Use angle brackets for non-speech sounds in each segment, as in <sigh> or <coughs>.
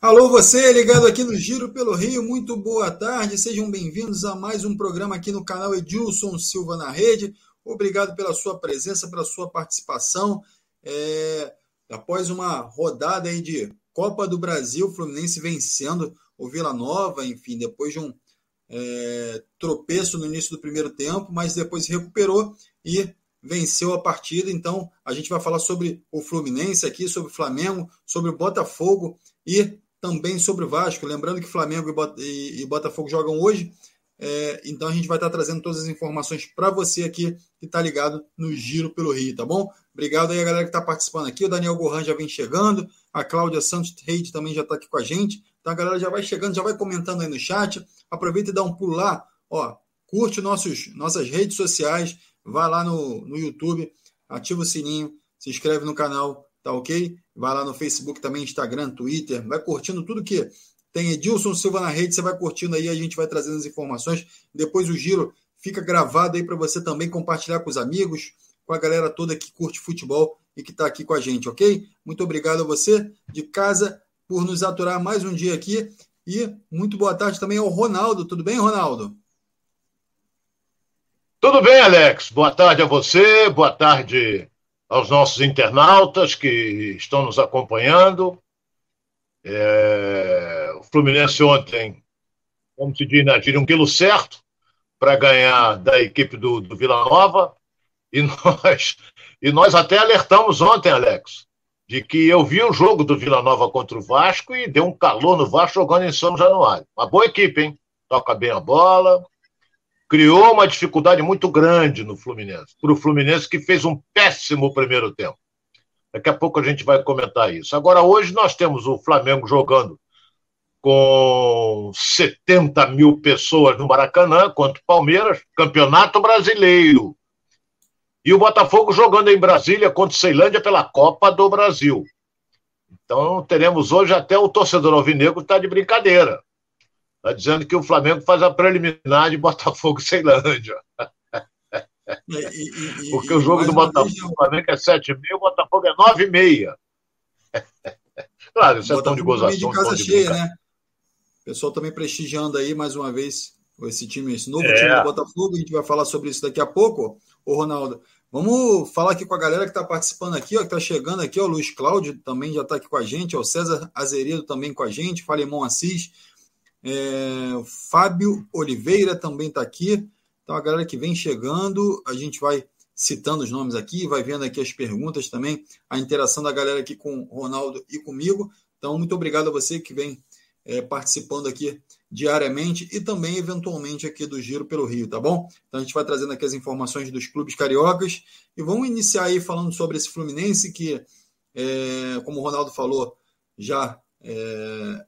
Alô, você ligado aqui no Giro pelo Rio, muito boa tarde, sejam bem-vindos a mais um programa aqui no canal Edilson Silva na Rede. Obrigado pela sua presença, pela sua participação. É, após uma rodada aí de Copa do Brasil, Fluminense vencendo o Vila Nova, enfim, depois de um é, tropeço no início do primeiro tempo, mas depois recuperou e venceu a partida. Então, a gente vai falar sobre o Fluminense aqui, sobre o Flamengo, sobre o Botafogo e também sobre o Vasco. Lembrando que Flamengo e Botafogo jogam hoje. É, então a gente vai estar trazendo todas as informações para você aqui que está ligado no Giro pelo Rio, tá bom? Obrigado aí a galera que está participando aqui. O Daniel Gohan já vem chegando, a Cláudia Santos Reide também já está aqui com a gente. Então a galera já vai chegando, já vai comentando aí no chat. Aproveita e dá um pulo lá, ó, curte nossos, nossas redes sociais, vai lá no, no YouTube, ativa o sininho, se inscreve no canal, tá ok? Vai lá no Facebook também, Instagram, Twitter, vai curtindo tudo que tem Edilson Silva na rede, você vai curtindo aí, a gente vai trazendo as informações. Depois o giro fica gravado aí para você também compartilhar com os amigos, com a galera toda que curte futebol e que está aqui com a gente, ok? Muito obrigado a você de casa por nos aturar mais um dia aqui. E muito boa tarde também ao Ronaldo. Tudo bem, Ronaldo? Tudo bem, Alex. Boa tarde a você, boa tarde aos nossos internautas que estão nos acompanhando. É... O Fluminense ontem, como se diz na um quilo certo para ganhar da equipe do, do Vila Nova. E <laughs> nós, e nós até alertamos ontem, Alex, de que eu vi o jogo do Vila Nova contra o Vasco e deu um calor no Vasco jogando em São Januário. Uma boa equipe, hein? Toca bem a bola, criou uma dificuldade muito grande no Fluminense, para o Fluminense que fez um péssimo primeiro tempo. Daqui a pouco a gente vai comentar isso. Agora, hoje nós temos o Flamengo jogando com 70 mil pessoas no Maracanã contra o Palmeiras, campeonato brasileiro. E o Botafogo jogando em Brasília contra o Ceilândia pela Copa do Brasil. Então teremos hoje até o torcedor alvinegro está de brincadeira. Está dizendo que o Flamengo faz a preliminar de Botafogo e Ceilândia. E, e, Porque o jogo do Botafogo vez, Flamengo é 7,5, o Botafogo é 9,5. <laughs> claro, isso é tão de gozação. De casa de cheia, né? O pessoal também prestigiando aí mais uma vez esse time, esse novo é. time do Botafogo. A gente vai falar sobre isso daqui a pouco. Ô, Ronaldo, vamos falar aqui com a galera que está participando aqui, ó, que está chegando aqui, ó, o Luiz Cláudio também já está aqui com a gente, ó, o César Azeredo também com a gente, Falemon Assis, é, o Fábio Oliveira também está aqui. Então, a galera que vem chegando, a gente vai citando os nomes aqui, vai vendo aqui as perguntas também, a interação da galera aqui com o Ronaldo e comigo. Então, muito obrigado a você que vem é, participando aqui diariamente e também, eventualmente, aqui do Giro pelo Rio, tá bom? Então, a gente vai trazendo aqui as informações dos clubes cariocas e vamos iniciar aí falando sobre esse Fluminense que, é, como o Ronaldo falou, já é,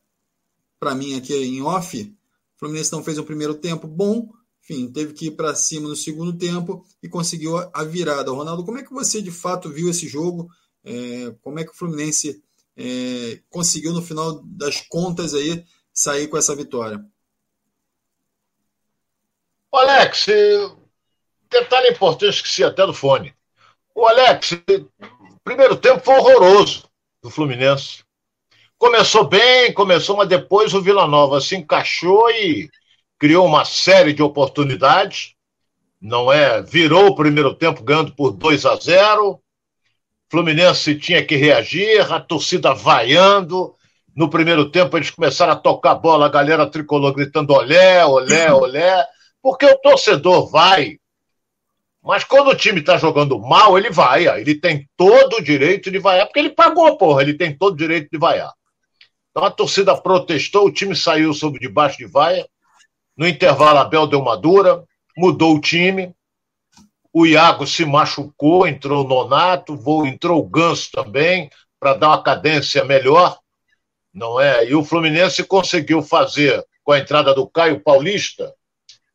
para mim aqui em off, o Fluminense não fez um primeiro tempo bom, enfim, teve que ir para cima no segundo tempo e conseguiu a virada. Ronaldo, como é que você de fato viu esse jogo? É, como é que o Fluminense é, conseguiu no final das contas aí sair com essa vitória? Alex, detalhe importante, esqueci até do fone. O Alex, primeiro tempo foi horroroso do Fluminense. Começou bem, começou, mas depois o Vila Nova se encaixou e criou uma série de oportunidades. Não é? Virou o primeiro tempo ganhando por 2 a 0. Fluminense tinha que reagir, a torcida vaiando. No primeiro tempo eles começaram a tocar bola, a galera tricolor gritando olé, olé, olé, porque o torcedor vai. Mas quando o time está jogando mal, ele vai. Ele tem todo o direito de vaiar, porque ele pagou, porra, ele tem todo o direito de vaiar. Então a torcida protestou, o time saiu sob debaixo de vaia. No intervalo, Abel deu uma dura, mudou o time. O Iago se machucou, entrou o Nonato, entrou o Ganso também, para dar uma cadência melhor, não é? E o Fluminense conseguiu fazer, com a entrada do Caio Paulista,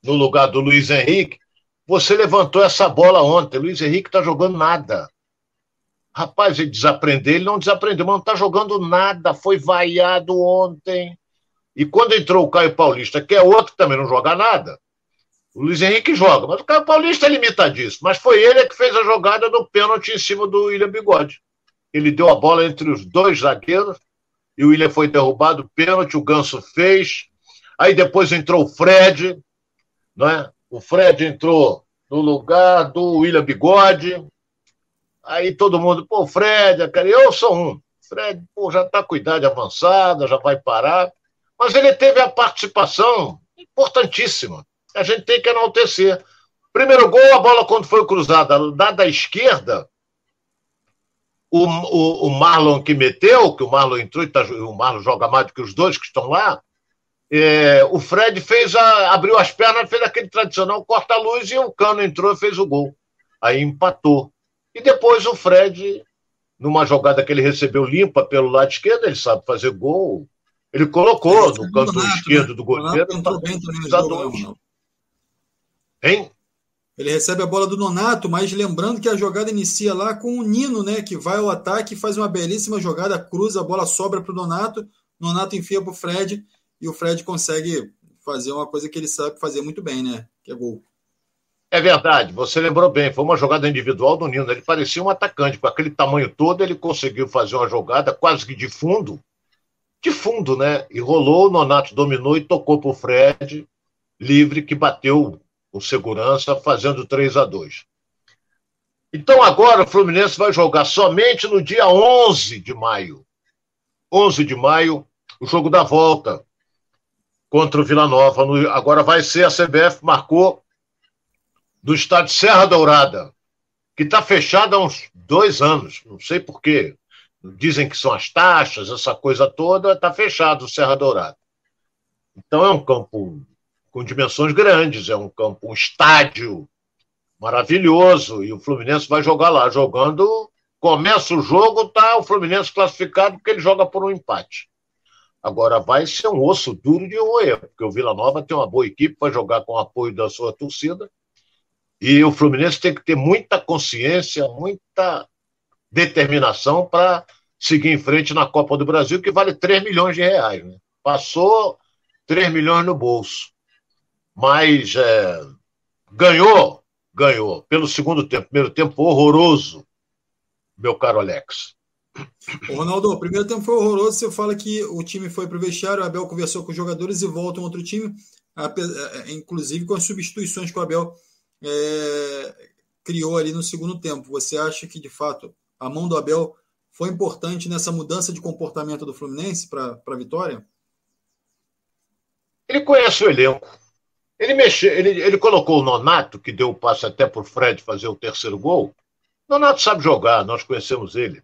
no lugar do Luiz Henrique. Você levantou essa bola ontem. Luiz Henrique está jogando nada. Rapaz, ele desaprender, ele não desaprendeu, mas não está jogando nada, foi vaiado ontem. E quando entrou o Caio Paulista, que é outro que também não joga nada, o Luiz Henrique joga, mas o Caio Paulista é limitadíssimo. Mas foi ele que fez a jogada do pênalti em cima do William Bigode. Ele deu a bola entre os dois zagueiros e o William foi derrubado, pênalti, o Ganso fez. Aí depois entrou o Fred, não é? O Fred entrou no lugar do William Bigode. Aí todo mundo, pô, Fred, eu sou um. Fred, pô, já está com idade avançada, já vai parar. Mas ele teve a participação importantíssima. A gente tem que enaltecer. Primeiro gol, a bola quando foi cruzada, dada à esquerda, o, o, o, Marlon que meteu, que o Marlon entrou, tá, o Marlon joga mais do que os dois que estão lá, é, o Fred fez a, abriu as pernas, fez aquele tradicional corta-luz e o Cano entrou e fez o gol. Aí empatou. E depois o Fred, numa jogada que ele recebeu limpa pelo lado esquerdo, ele sabe fazer gol. Ele colocou no canto esquerdo né? do goleiro. Entrou bem também no jogo, Hein? Ele recebe a bola do Nonato, mas lembrando que a jogada inicia lá com o Nino, né? Que vai ao ataque, faz uma belíssima jogada, cruza, a bola sobra para o Nonato, Nonato enfia para o Fred e o Fred consegue fazer uma coisa que ele sabe fazer muito bem, né? Que é gol. É verdade, você lembrou bem, foi uma jogada individual do Nino. Ele parecia um atacante, com aquele tamanho todo, ele conseguiu fazer uma jogada quase que de fundo, de fundo, né? E rolou, o Nonato dominou e tocou para o Fred, livre, que bateu com segurança, fazendo 3 a 2 Então agora o Fluminense vai jogar somente no dia 11 de maio. 11 de maio, o jogo da volta contra o Vila Nova. Agora vai ser a CBF, marcou do estádio Serra Dourada, que está fechado há uns dois anos, não sei porquê. Dizem que são as taxas, essa coisa toda, está fechado o Serra Dourada. Então é um campo com dimensões grandes, é um campo, um estádio maravilhoso, e o Fluminense vai jogar lá, jogando. Começa o jogo, tá o Fluminense classificado porque ele joga por um empate. Agora vai ser um osso duro de roer, porque o Vila Nova tem uma boa equipe para jogar com o apoio da sua torcida. E o Fluminense tem que ter muita consciência, muita determinação para seguir em frente na Copa do Brasil, que vale 3 milhões de reais. Né? Passou 3 milhões no bolso mas é, ganhou, ganhou pelo segundo tempo. Primeiro tempo horroroso, meu caro Alex. Ronaldo, o primeiro tempo foi horroroso. Você fala que o time foi para o vestiário, o Abel conversou com os jogadores e volta um outro time, é, inclusive com as substituições que o Abel é, criou ali no segundo tempo. Você acha que, de fato, a mão do Abel foi importante nessa mudança de comportamento do Fluminense para a vitória? Ele conhece o elenco. Ele mexeu, ele, ele colocou o Nonato, que deu o passe até para o Fred fazer o terceiro gol. O Nonato sabe jogar, nós conhecemos ele.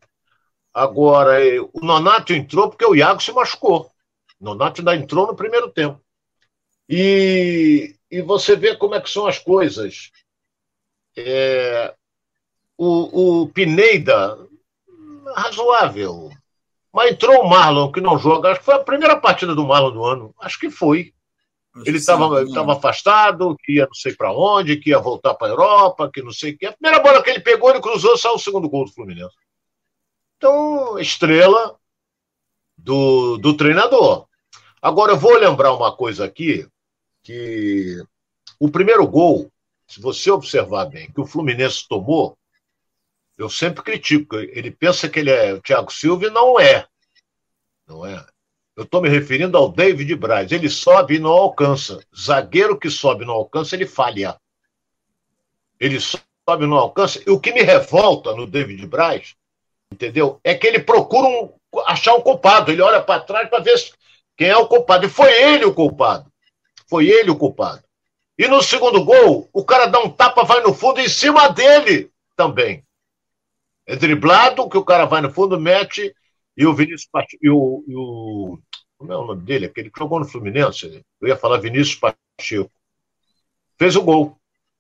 Agora, eh, o Nonato entrou porque o Iago se machucou. O Nonato ainda entrou no primeiro tempo. E, e você vê como é que são as coisas. É, o, o Pineida, razoável. Mas entrou o Marlon, que não joga. Acho que foi a primeira partida do Marlon do ano. Acho que foi ele estava né? afastado, que ia não sei para onde, que ia voltar para a Europa, que não sei o que. A primeira bola que ele pegou, ele cruzou, saiu o segundo gol do Fluminense. Então, estrela do, do treinador. Agora, eu vou lembrar uma coisa aqui, que o primeiro gol, se você observar bem, que o Fluminense tomou, eu sempre critico. Ele pensa que ele é o Thiago Silva e não é. Não é. Eu estou me referindo ao David Braz. Ele sobe e não alcança. Zagueiro que sobe e não alcança, ele falha. Ele sobe e não alcança. E o que me revolta no David Braz, entendeu? É que ele procura um, achar um culpado. Ele olha para trás para ver quem é o culpado. E foi ele o culpado. Foi ele o culpado. E no segundo gol, o cara dá um tapa, vai no fundo em cima dele também. É driblado, que o cara vai no fundo, mete e o Vinícius e o, e o, Como é o nome dele? Aquele que jogou no Fluminense. Eu ia falar Vinícius Pacheco. Fez o gol.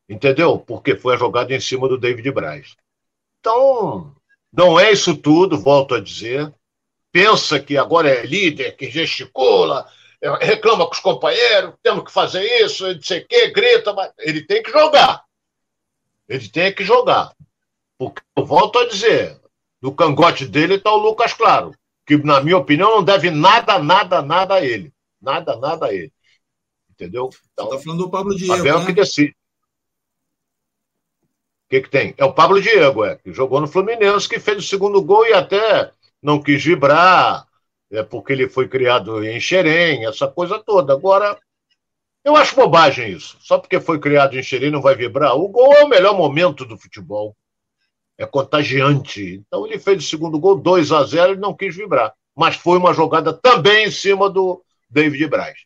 Entendeu? Porque foi a jogada em cima do David Braz. Então, não é isso tudo, volto a dizer. Pensa que agora é líder, que gesticula, reclama com os companheiros, temos que fazer isso, não sei o quê, grita, mas ele tem que jogar. Ele tem que jogar. Porque, eu volto a dizer, no cangote dele está o Lucas Claro, que, na minha opinião, não deve nada, nada, nada a ele. Nada, nada a ele. Entendeu? Então, Você está falando do Pablo Diego. Abel né? que decide. O que, que tem? É o Pablo Diego, é, que jogou no Fluminense, que fez o segundo gol e até não quis vibrar, é porque ele foi criado em Xerém, essa coisa toda. Agora, eu acho bobagem isso. Só porque foi criado em Xerém não vai vibrar. O gol é o melhor momento do futebol. É contagiante. Então ele fez o segundo gol, 2 a 0 e não quis vibrar. Mas foi uma jogada também em cima do David Braz.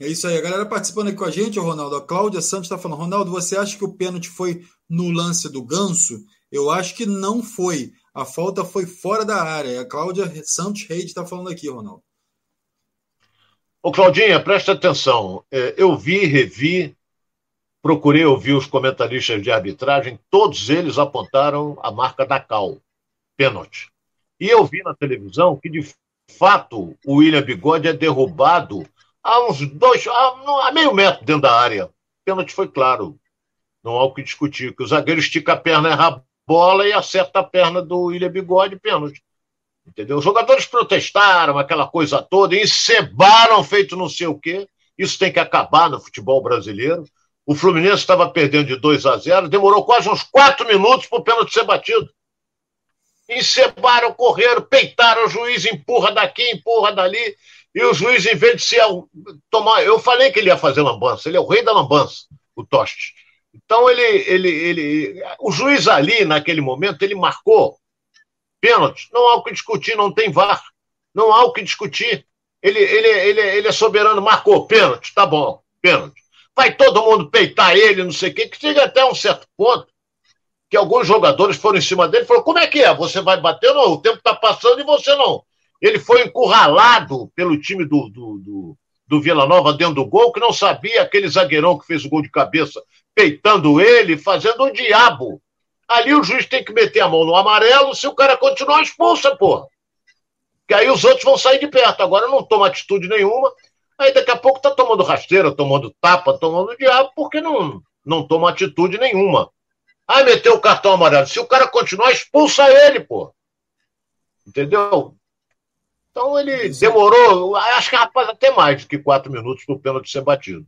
É isso aí. A galera participando aqui com a gente, Ronaldo. A Cláudia Santos está falando: Ronaldo, você acha que o pênalti foi no lance do ganso? Eu acho que não foi. A falta foi fora da área. A Cláudia Santos Reide está falando aqui, Ronaldo. Ô, Claudinha, presta atenção. É, eu vi, revi, procurei ouvir os comentaristas de arbitragem, todos eles apontaram a marca da Cal, pênalti. E eu vi na televisão que, de fato, o William Bigode é derrubado a uns dois, a, a meio metro dentro da área. Pênalti foi claro. Não há o que discutir, que o zagueiro estica a perna, a bola e acerta a perna do William Bigode, pênalti. Entendeu? Os jogadores protestaram, aquela coisa toda, encebaram feito não sei o quê. Isso tem que acabar no futebol brasileiro. O Fluminense estava perdendo de 2 a 0, demorou quase uns quatro minutos para o pênalti ser batido. Encebaram, correram, peitaram, o juiz empurra daqui, empurra dali, e o juiz, em vez de se tomar. Eu falei que ele ia fazer lambança, ele é o rei da lambança, o Toste. Então, ele, ele, ele. O juiz ali, naquele momento, ele marcou pênalti. Não há o que discutir, não tem VAR. Não há o que discutir. Ele, ele, ele, ele é soberano, marcou pênalti, tá bom, pênalti. Vai todo mundo peitar ele, não sei o quê, que chega até um certo ponto que alguns jogadores foram em cima dele e falaram: como é que é? Você vai bater? Não, o tempo está passando e você não. Ele foi encurralado pelo time do, do, do, do Vila Nova dentro do gol, que não sabia aquele zagueirão que fez o gol de cabeça, peitando ele, fazendo o diabo. Ali o juiz tem que meter a mão no amarelo, se o cara continuar, expulsa, porra. Que aí os outros vão sair de perto. Agora não toma atitude nenhuma. Aí daqui a pouco tá tomando rasteira, tomando tapa, tomando diabo, porque não, não toma atitude nenhuma. Aí meteu o cartão amarelo. Se o cara continuar, expulsa ele, pô. Entendeu? Então ele demorou, acho que rapaz, até mais do que quatro minutos para o pênalti ser batido.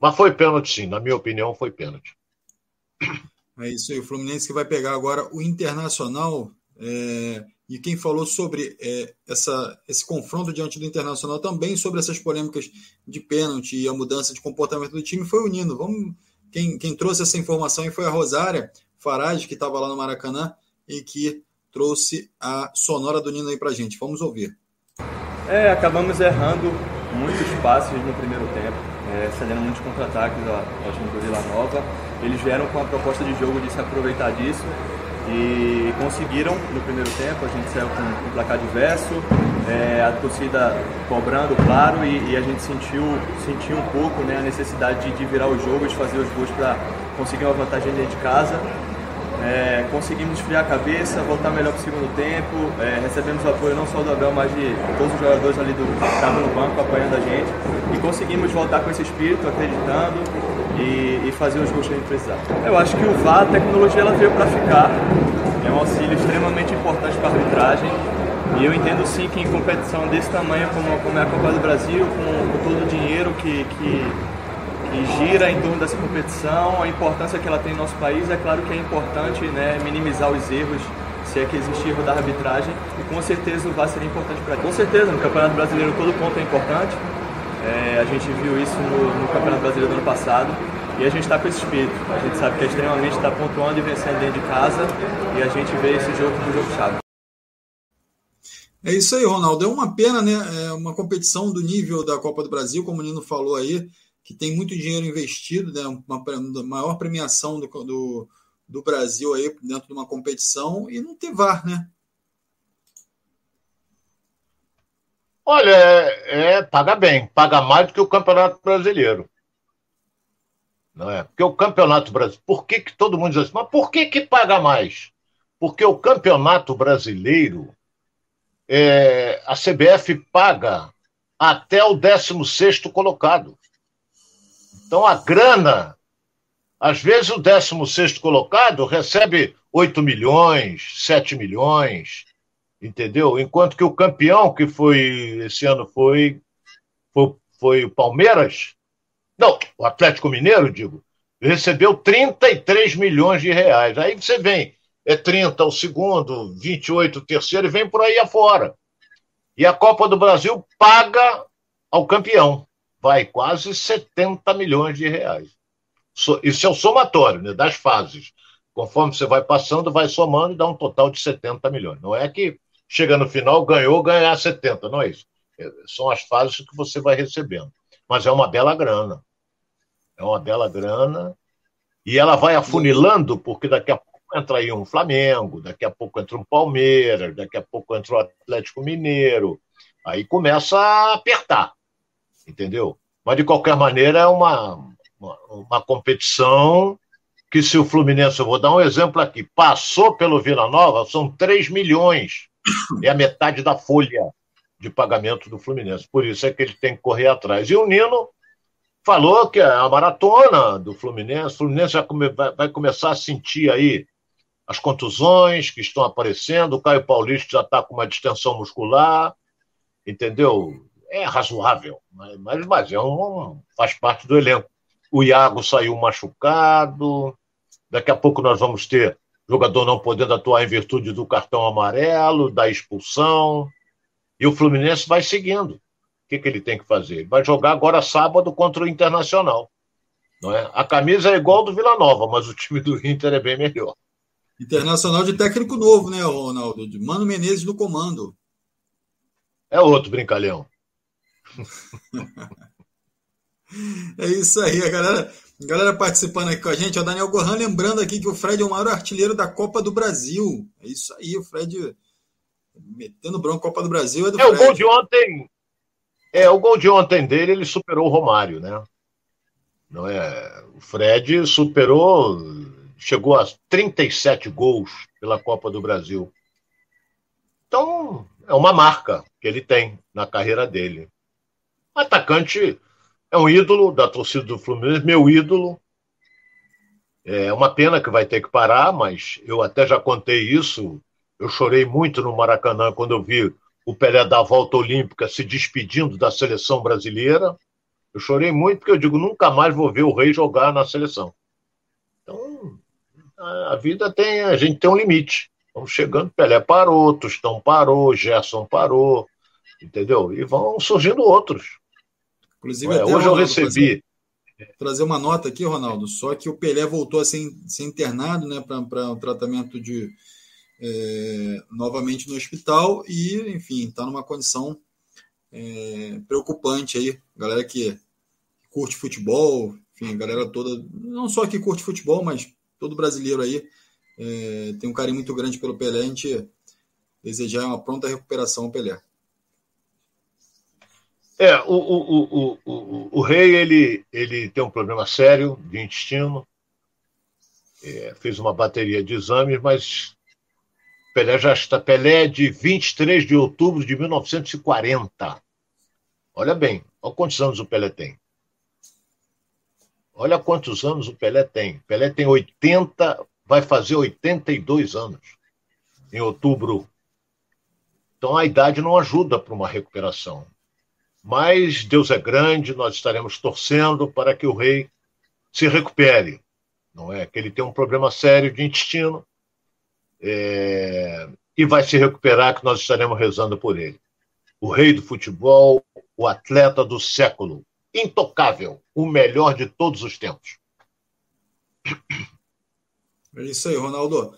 Mas foi pênalti, sim. Na minha opinião, foi pênalti. É isso aí, o Fluminense que vai pegar agora o Internacional. É, e quem falou sobre é, essa, esse confronto diante do Internacional também, sobre essas polêmicas de pênalti e a mudança de comportamento do time, foi o Nino. Vamos, quem, quem trouxe essa informação foi a Rosária Farage, que estava lá no Maracanã e que trouxe a sonora do Nino aí para gente. Vamos ouvir. É, acabamos errando muitos passes no primeiro tempo, é, cedendo muitos contra-ataques ao time do Vila Nova eles vieram com a proposta de jogo de se aproveitar disso e conseguiram no primeiro tempo. A gente saiu com um placar diverso, é, a torcida cobrando, claro, e, e, a gente sentiu, sentiu um pouco né, a necessidade de, de virar o jogo, de fazer os gols para conseguir uma vantagem dentro de casa. É, conseguimos esfriar a cabeça, voltar melhor para o segundo tempo. É, recebemos o apoio não só do Abel, mas de todos os jogadores ali do, que estavam no banco apoiando a gente. E conseguimos voltar com esse espírito, acreditando e, e fazer os gols que a gente precisava. Eu acho que o VAR, a tecnologia, ela veio para ficar. É um auxílio extremamente importante para a arbitragem. E eu entendo sim que em competição desse tamanho, como, como é a Copa do Brasil, com, com todo o dinheiro que, que e gira em torno dessa competição, a importância que ela tem no nosso país. É claro que é importante né, minimizar os erros, se é que existe erro da arbitragem, e com certeza o VAR seria importante para Com certeza, no Campeonato Brasileiro todo ponto é importante. É, a gente viu isso no, no, Campeonato Brasileiro do ano passado e a gente está com esse espírito. A gente sabe que é extremamente está pontuando e vencendo dentro de casa e a gente vê esse jogo como jogo chave. É isso aí, Ronaldo. É uma pena, né? É uma competição do nível da Copa do Brasil, como o Nino falou aí que tem muito dinheiro investido, né, uma, maior premiação do, do, do, Brasil aí dentro de uma competição e não ter VAR, né? Olha, é, é, paga bem, paga mais do que o Campeonato Brasileiro. Não é? Porque o Campeonato Brasileiro. Por que, que todo mundo diz assim? Mas por que, que paga mais? Porque o Campeonato Brasileiro, é, a CBF paga até o 16 colocado. Então a grana, às vezes o 16 colocado recebe 8 milhões, 7 milhões, entendeu? Enquanto que o campeão, que foi esse ano foi, foi, foi o Palmeiras, não, o Atlético Mineiro, digo, recebeu 33 milhões de reais. Aí você vem, é 30 o segundo, 28 o terceiro, e vem por aí afora. E a Copa do Brasil paga ao campeão. Vai quase 70 milhões de reais. Isso é o somatório né, das fases. Conforme você vai passando, vai somando e dá um total de 70 milhões. Não é que chega no final, ganhou, ganhar 70, não é isso. É, são as fases que você vai recebendo. Mas é uma bela grana. É uma bela grana. E ela vai afunilando, porque daqui a pouco entra aí um Flamengo, daqui a pouco entra um Palmeiras, daqui a pouco entra o Atlético Mineiro. Aí começa a apertar, entendeu? Mas, de qualquer maneira, é uma, uma, uma competição que, se o Fluminense, eu vou dar um exemplo aqui, passou pelo Vila Nova, são 3 milhões. É a metade da folha de pagamento do Fluminense. Por isso é que ele tem que correr atrás. E o Nino falou que é a maratona do Fluminense, o Fluminense vai, começar a sentir aí as contusões que estão aparecendo, o Caio Paulista já está com uma distensão muscular, entendeu? É razoável, mas, mas, é um, faz parte do elenco. O Iago saiu machucado, daqui a pouco nós vamos ter jogador não podendo atuar em virtude do cartão amarelo, da expulsão, e o Fluminense vai seguindo. O que, que ele tem que fazer? Ele vai jogar agora sábado contra o Internacional. Não é? A camisa é igual do Vila Nova, mas o time do Inter é bem melhor. Internacional de técnico novo, né, Ronaldo? De Mano Menezes no comando. É outro brincalhão. É isso aí, a galera, a galera participando aqui com a gente. O Daniel Gohan lembrando aqui que o Fred é o maior artilheiro da Copa do Brasil. É isso aí, o Fred metendo bronco Copa do Brasil é do é, o gol de ontem. É, o gol de ontem dele, ele superou o Romário, né? Não é? O Fred superou chegou a 37 gols pela Copa do Brasil. Então, é uma marca que ele tem na carreira dele. Atacante é um ídolo da torcida do Fluminense, meu ídolo. É uma pena que vai ter que parar, mas eu até já contei isso. Eu chorei muito no Maracanã quando eu vi o Pelé da volta olímpica se despedindo da seleção brasileira. Eu chorei muito porque eu digo, nunca mais vou ver o Rei jogar na seleção. Então, a vida tem, a gente tem um limite. Vamos chegando, Pelé parou, Tostão parou, Gerson parou, entendeu? E vão surgindo outros. Inclusive, é, hoje eu recebi. Trazer, trazer, uma nota aqui, Ronaldo, só que o Pelé voltou a ser, ser internado né, para um tratamento de. É, novamente no hospital e, enfim, está numa condição é, preocupante aí. Galera que curte futebol, enfim, galera toda, não só que curte futebol, mas todo brasileiro aí é, tem um carinho muito grande pelo Pelé. A gente desejar uma pronta recuperação ao Pelé. É, o, o, o, o, o rei ele, ele tem um problema sério de intestino. É, fez uma bateria de exames, mas Pelé já está. Pelé é de 23 de outubro de 1940. Olha bem, olha quantos anos o Pelé tem. Olha quantos anos o Pelé tem. Pelé tem 80, vai fazer 82 anos em outubro. Então a idade não ajuda para uma recuperação. Mas Deus é grande, nós estaremos torcendo para que o rei se recupere. Não é que ele tem um problema sério de intestino é... e vai se recuperar, que nós estaremos rezando por ele. O rei do futebol, o atleta do século, intocável, o melhor de todos os tempos. É isso aí, Ronaldo.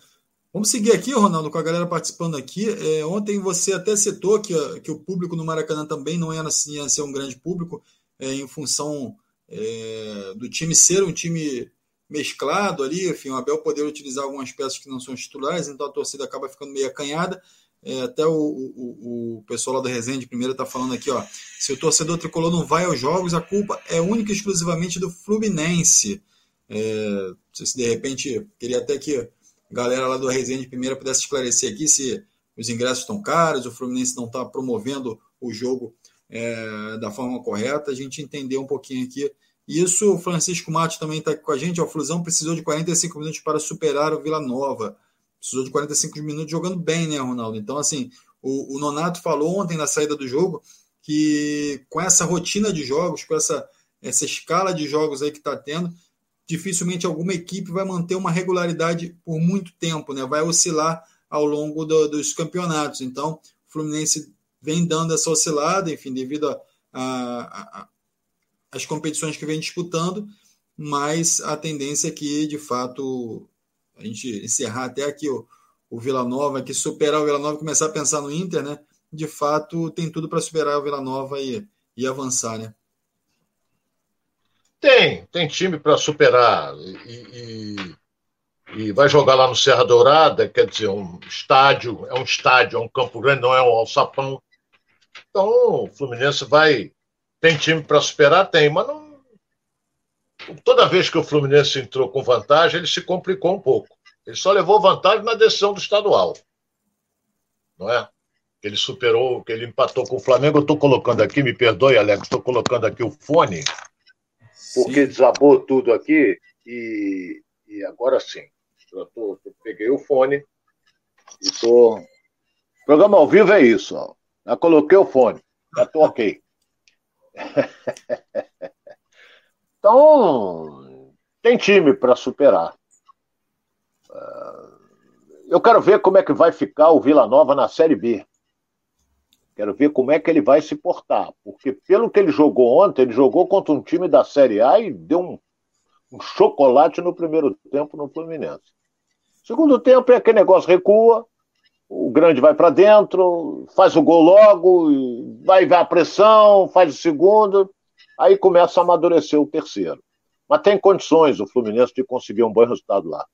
Vamos seguir aqui, Ronaldo, com a galera participando aqui. É, ontem você até citou que, que o público no Maracanã também não era assim, ia ser um grande público, é, em função é, do time ser um time mesclado ali, enfim, o Abel poder utilizar algumas peças que não são titulares, então a torcida acaba ficando meio acanhada. É, até o, o, o, pessoal lá do Resende primeiro está falando aqui, ó. Se o torcedor tricolor não vai aos jogos, a culpa é única e exclusivamente do Fluminense. É, se de repente queria até que galera lá do Resende primeiro pudesse esclarecer aqui se os ingressos estão caros, o Fluminense não está promovendo o jogo é, da forma correta. A gente entender um pouquinho aqui. Isso, o Francisco Matos também está com a gente. O Flusão precisou de 45 minutos para superar o Vila Nova precisou de 45 minutos jogando bem, né, Ronaldo? Então, assim, o, o, Nonato falou ontem na saída do jogo que com essa rotina de jogos, com essa, essa escala de jogos aí que está tendo, dificilmente alguma equipe vai manter uma regularidade por muito tempo, né? Vai oscilar ao longo do, dos campeonatos. Então, o Fluminense vem dando essa oscilada, enfim, devido às competições que vem disputando, mas a tendência é que, de fato, a gente encerrar até aqui o, o Vila Nova, que superar o Vila Nova e começar a pensar no Inter, né? De fato, tem tudo para superar o Vila Nova e, e avançar, né? Tem, tem time para superar. E, e, e, vai jogar lá no Serra Dourada, quer dizer, um estádio, é um estádio, é um campo grande, não é um alçapão. Então, o Fluminense vai. Tem time para superar? Tem, mas não. Toda vez que o Fluminense entrou com vantagem, ele se complicou um pouco. Ele só levou vantagem na decisão do estadual. Não é? Ele superou, que ele empatou com o Flamengo. Eu estou colocando aqui, me perdoe, Alex, estou colocando aqui o fone, porque sim. desabou tudo aqui e, e agora sim. Eu, tô, eu peguei o fone e estou. Tô... Programa ao vivo é isso, ó. Já coloquei o fone, já estou ok. <laughs> então, tem time para superar. Eu quero ver como é que vai ficar o Vila Nova na Série B. Quero ver como é que ele vai se portar. Porque, pelo que ele jogou ontem, ele jogou contra um time da Série A e deu um, um chocolate no primeiro tempo no Fluminense. Segundo tempo é aquele negócio recua, o grande vai para dentro, faz o gol logo, vai ver a pressão, faz o segundo, aí começa a amadurecer o terceiro. Mas tem condições o Fluminense de conseguir um bom resultado lá.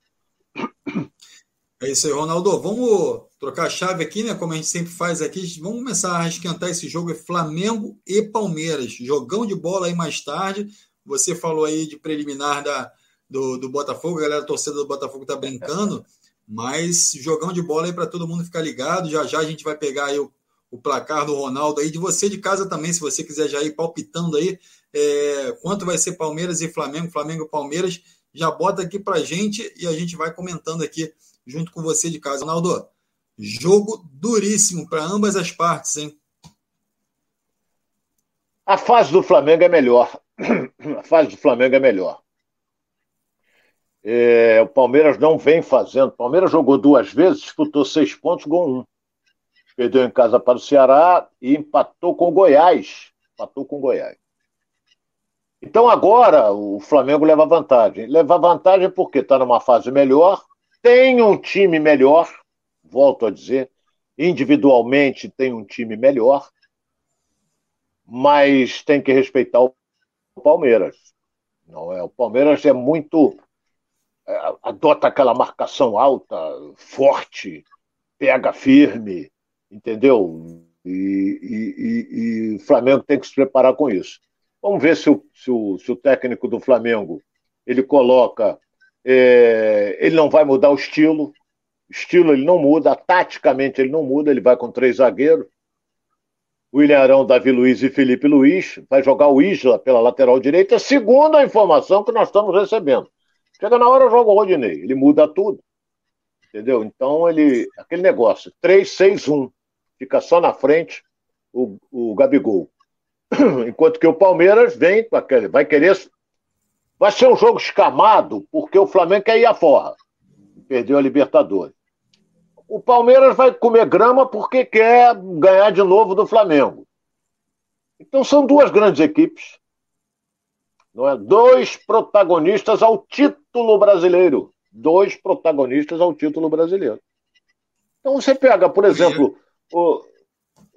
É isso aí, Ronaldo. Vamos trocar a chave aqui, né? Como a gente sempre faz aqui. Vamos começar a esquentar esse jogo. É Flamengo e Palmeiras. Jogão de bola aí mais tarde. Você falou aí de preliminar da, do, do Botafogo. A galera torcida do Botafogo tá brincando. <laughs> Mas jogão de bola aí para todo mundo ficar ligado. Já já a gente vai pegar aí o, o placar do Ronaldo aí. De você de casa também, se você quiser já ir palpitando aí. É, quanto vai ser Palmeiras e Flamengo, Flamengo e Palmeiras. Já bota aqui pra gente e a gente vai comentando aqui junto com você de casa. Ronaldo, jogo duríssimo para ambas as partes, hein? A fase do Flamengo é melhor. A fase do Flamengo é melhor. É, o Palmeiras não vem fazendo. O Palmeiras jogou duas vezes, disputou seis pontos, gol um. Perdeu em casa para o Ceará e empatou com o Goiás. Empatou com o Goiás. Então agora o Flamengo leva vantagem. Leva vantagem porque está numa fase melhor, tem um time melhor, volto a dizer, individualmente tem um time melhor, mas tem que respeitar o Palmeiras. Não é? O Palmeiras é muito é, adota aquela marcação alta, forte, pega firme, entendeu? E, o Flamengo tem que se preparar com isso. Vamos ver se o, se o, se o técnico do Flamengo ele coloca é, ele não vai mudar o estilo. O estilo ele não muda, taticamente ele não muda, ele vai com três zagueiros. William Arão, Davi Luiz e Felipe Luiz. Vai jogar o Isla pela lateral direita, segundo a informação que nós estamos recebendo. Chega na hora, joga o Rodinei. Ele muda tudo. Entendeu? Então, ele. Aquele negócio, 3-6-1. Fica só na frente o, o Gabigol. <clears throat> Enquanto que o Palmeiras vem, vai querer Vai ser um jogo escamado, porque o Flamengo quer ir à forra. Perdeu a Libertadores. O Palmeiras vai comer grama porque quer ganhar de novo do Flamengo. Então são duas grandes equipes. Não é? Dois protagonistas ao título brasileiro. Dois protagonistas ao título brasileiro. Então você pega, por exemplo, o,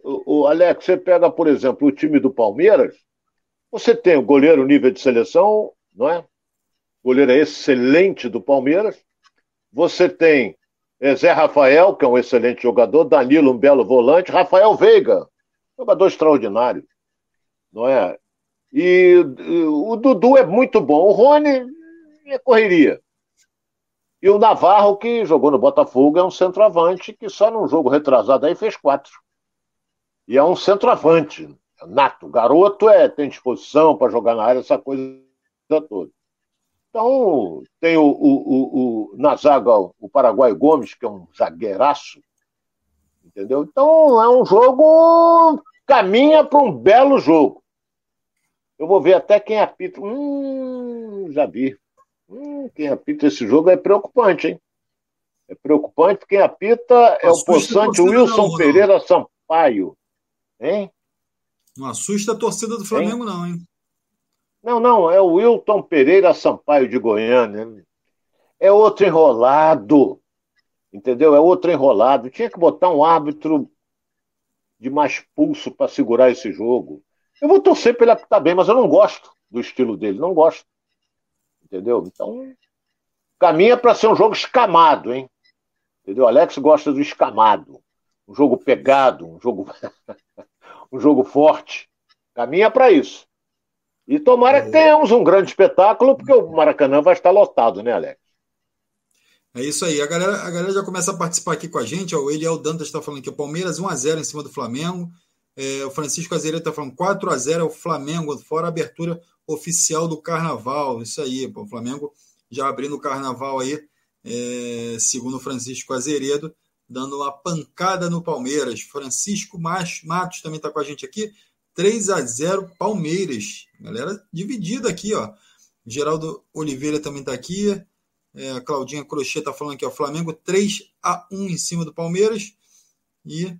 o, o Alex, você pega, por exemplo, o time do Palmeiras, você tem o goleiro nível de seleção, não é? Goleiro é excelente do Palmeiras. Você tem é, Zé Rafael, que é um excelente jogador, Danilo, um belo volante, Rafael Veiga, jogador extraordinário, não é? E, o Dudu é muito bom, o Rony é correria. E o Navarro, que jogou no Botafogo, é um centroavante que só num jogo retrasado aí fez quatro. E é um centroavante nato. Garoto é, tem disposição para jogar na área, essa coisa toda. Então, tem o, o, o, o, na zaga o Paraguai Gomes, que é um zagueiraço, entendeu? Então, é um jogo, caminha para um belo jogo. Eu vou ver até quem apita. Hum, já vi. Hum, quem apita esse jogo é preocupante, hein? É preocupante. Quem apita é o possante Wilson Pereira Sampaio. Hein? Não assusta a torcida do Flamengo, hein? não, hein? Não, não, é o Wilton Pereira Sampaio de Goiânia. É outro enrolado. Entendeu? É outro enrolado. Tinha que botar um árbitro de mais pulso para segurar esse jogo. Eu vou torcer para ele apitar bem, mas eu não gosto do estilo dele, não gosto. Entendeu? Então, caminha para ser um jogo escamado, hein? Entendeu? Alex gosta do escamado. Um jogo pegado, um jogo <laughs> um jogo forte. Caminha para isso. E tomara que é. tenhamos um grande espetáculo, porque o Maracanã vai estar lotado, né, Alex? É isso aí. A galera, a galera já começa a participar aqui com a gente. Ó, o Eliel Dantas está falando que o Palmeiras 1x0 em cima do Flamengo. É, o Francisco Azeredo está falando 4x0 é o Flamengo, fora a abertura oficial do Carnaval. Isso aí, pô, o Flamengo já abrindo o Carnaval aí, é, segundo o Francisco Azeredo, dando uma pancada no Palmeiras. Francisco Matos também está com a gente aqui. 3 a 0 Palmeiras. Galera dividida aqui, ó. Geraldo Oliveira também está aqui. É, a Claudinha Crochê está falando aqui, ó. Flamengo 3 a 1 em cima do Palmeiras. E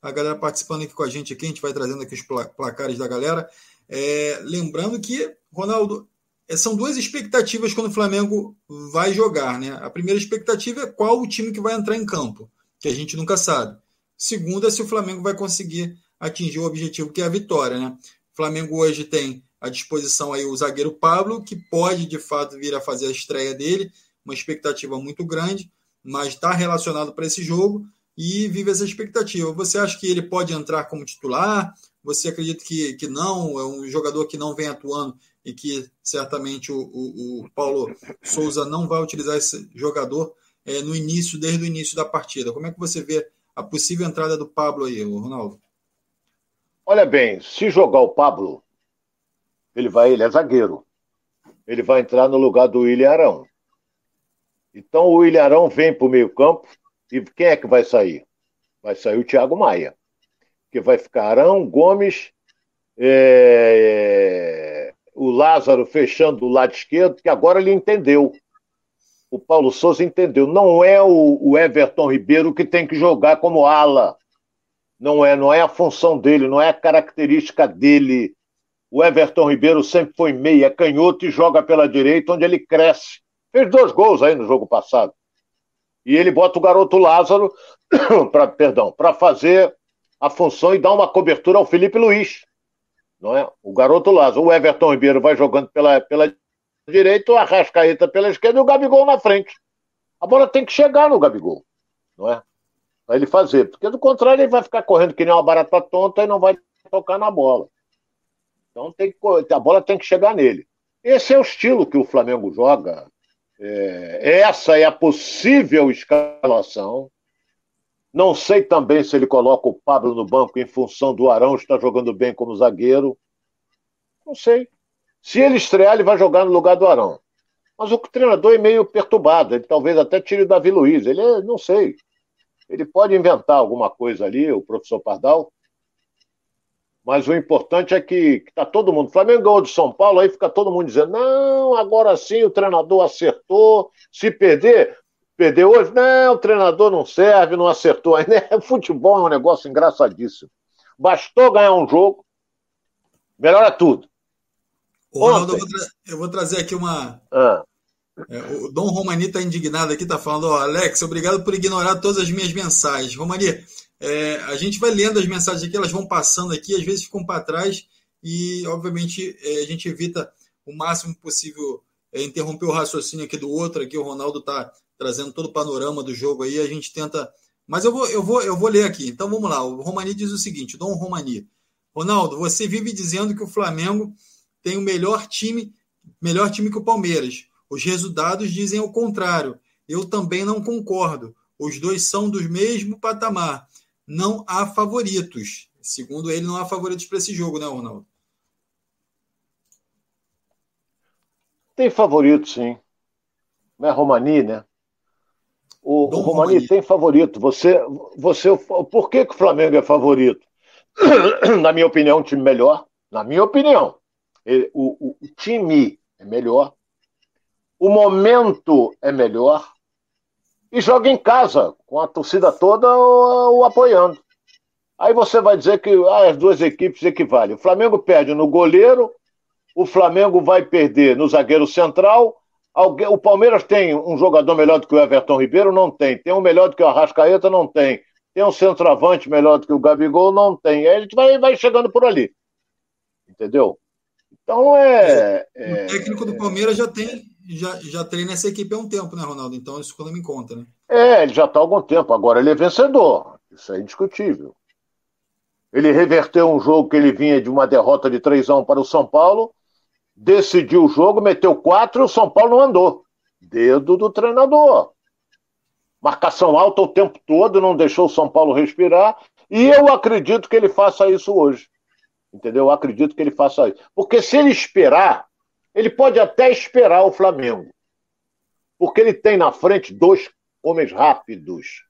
a galera participando aqui com a gente aqui, a gente vai trazendo aqui os placares da galera. É, lembrando que, Ronaldo, é, são duas expectativas quando o Flamengo vai jogar, né? A primeira expectativa é qual o time que vai entrar em campo, que a gente nunca sabe. Segunda, é se o Flamengo vai conseguir atingir o objetivo que é a vitória, né? O Flamengo hoje tem à disposição aí o zagueiro Pablo, que pode de fato vir a fazer a estreia dele, uma expectativa muito grande, mas está relacionado para esse jogo e vive essa expectativa. Você acha que ele pode entrar como titular? Você acredita que, que não? É um jogador que não vem atuando e que certamente o, o, o Paulo Souza não vai utilizar esse jogador é, no início, desde o início da partida. Como é que você vê a possível entrada do Pablo aí, Ronaldo? Olha bem, se jogar o Pablo, ele vai, ele é zagueiro. Ele vai entrar no lugar do William Arão. Então o William Arão vem para o meio-campo e quem é que vai sair? Vai sair o Thiago Maia. Que vai ficar Arão, Gomes, é, o Lázaro fechando o lado esquerdo, que agora ele entendeu. O Paulo Souza entendeu. Não é o, o Everton Ribeiro que tem que jogar como ala. Não é, não é a função dele, não é a característica dele. O Everton Ribeiro sempre foi meia, é canhoto e joga pela direita, onde ele cresce. Fez dois gols aí no jogo passado e ele bota o garoto Lázaro, <coughs> perdão, para fazer a função e dar uma cobertura ao Felipe Luiz. Não é? O garoto Lázaro. O Everton Ribeiro vai jogando pela, pela direita, o Arrascaeta pela esquerda e o Gabigol na frente. A bola tem que chegar no Gabigol, não é? Para ele fazer, porque do contrário ele vai ficar correndo que nem uma barata tonta e não vai tocar na bola. Então tem que, a bola tem que chegar nele. Esse é o estilo que o Flamengo joga é, essa é a possível escalação. Não sei também se ele coloca o Pablo no banco em função do Arão estar jogando bem como zagueiro. Não sei. Se ele estrear, ele vai jogar no lugar do Arão. Mas o treinador é meio perturbado. Ele talvez até tire o Davi Luiz. Ele é, não sei. Ele pode inventar alguma coisa ali, o professor Pardal, mas o importante é que está todo mundo. Flamengo ganhou de São Paulo, aí fica todo mundo dizendo: não, agora sim o treinador acertou. Se perder, perder hoje, não, o treinador não serve, não acertou ainda. <laughs> Futebol é um negócio engraçadíssimo. Bastou ganhar um jogo, melhora tudo. Ronaldo, eu vou, eu vou, trazer aqui uma. Ah. É, o Dom Romani está indignado aqui, está falando, Alex, obrigado por ignorar todas as minhas mensagens. Romani, é, a gente vai lendo as mensagens aqui, elas vão passando aqui, às vezes ficam para trás e, obviamente, é, a gente evita o máximo possível é, interromper o raciocínio aqui do outro. Aqui o Ronaldo está trazendo todo o panorama do jogo aí, a gente tenta. Mas eu vou, eu vou, eu vou ler aqui. Então vamos lá. O Romani diz o seguinte: Dom Romani. Ronaldo, você vive dizendo que o Flamengo tem o melhor time, melhor time que o Palmeiras. Os resultados dizem o contrário. Eu também não concordo. Os dois são do mesmo patamar não há favoritos. Segundo ele, não há favoritos para esse jogo, né, Ronaldo? Tem favorito, sim. Não é Romani, né? O, o Romani, Romani, tem favorito. Você, você, por que, que o Flamengo é favorito? <clears throat> Na minha opinião, um time melhor. Na minha opinião, ele, o, o time é melhor. O momento é melhor e joga em casa, com a torcida toda o, o apoiando. Aí você vai dizer que ah, as duas equipes equivalem. O Flamengo perde no goleiro, o Flamengo vai perder no zagueiro central. O Palmeiras tem um jogador melhor do que o Everton Ribeiro? Não tem. Tem um melhor do que o Arrascaeta? Não tem. Tem um centroavante melhor do que o Gabigol? Não tem. Aí a gente vai, vai chegando por ali. Entendeu? Então é. é o técnico do Palmeiras já tem, já, já treina essa equipe há um tempo, né, Ronaldo? Então isso quando me conta, né? É, ele já está há algum tempo. Agora ele é vencedor. Isso é indiscutível. Ele reverteu um jogo que ele vinha de uma derrota de 3 a 1 para o São Paulo, decidiu o jogo, meteu 4 e o São Paulo não andou. Dedo do treinador. Marcação alta o tempo todo, não deixou o São Paulo respirar. E eu acredito que ele faça isso hoje. Entendeu? Eu acredito que ele faça isso. Porque se ele esperar, ele pode até esperar o Flamengo. Porque ele tem na frente dois homens rápidos,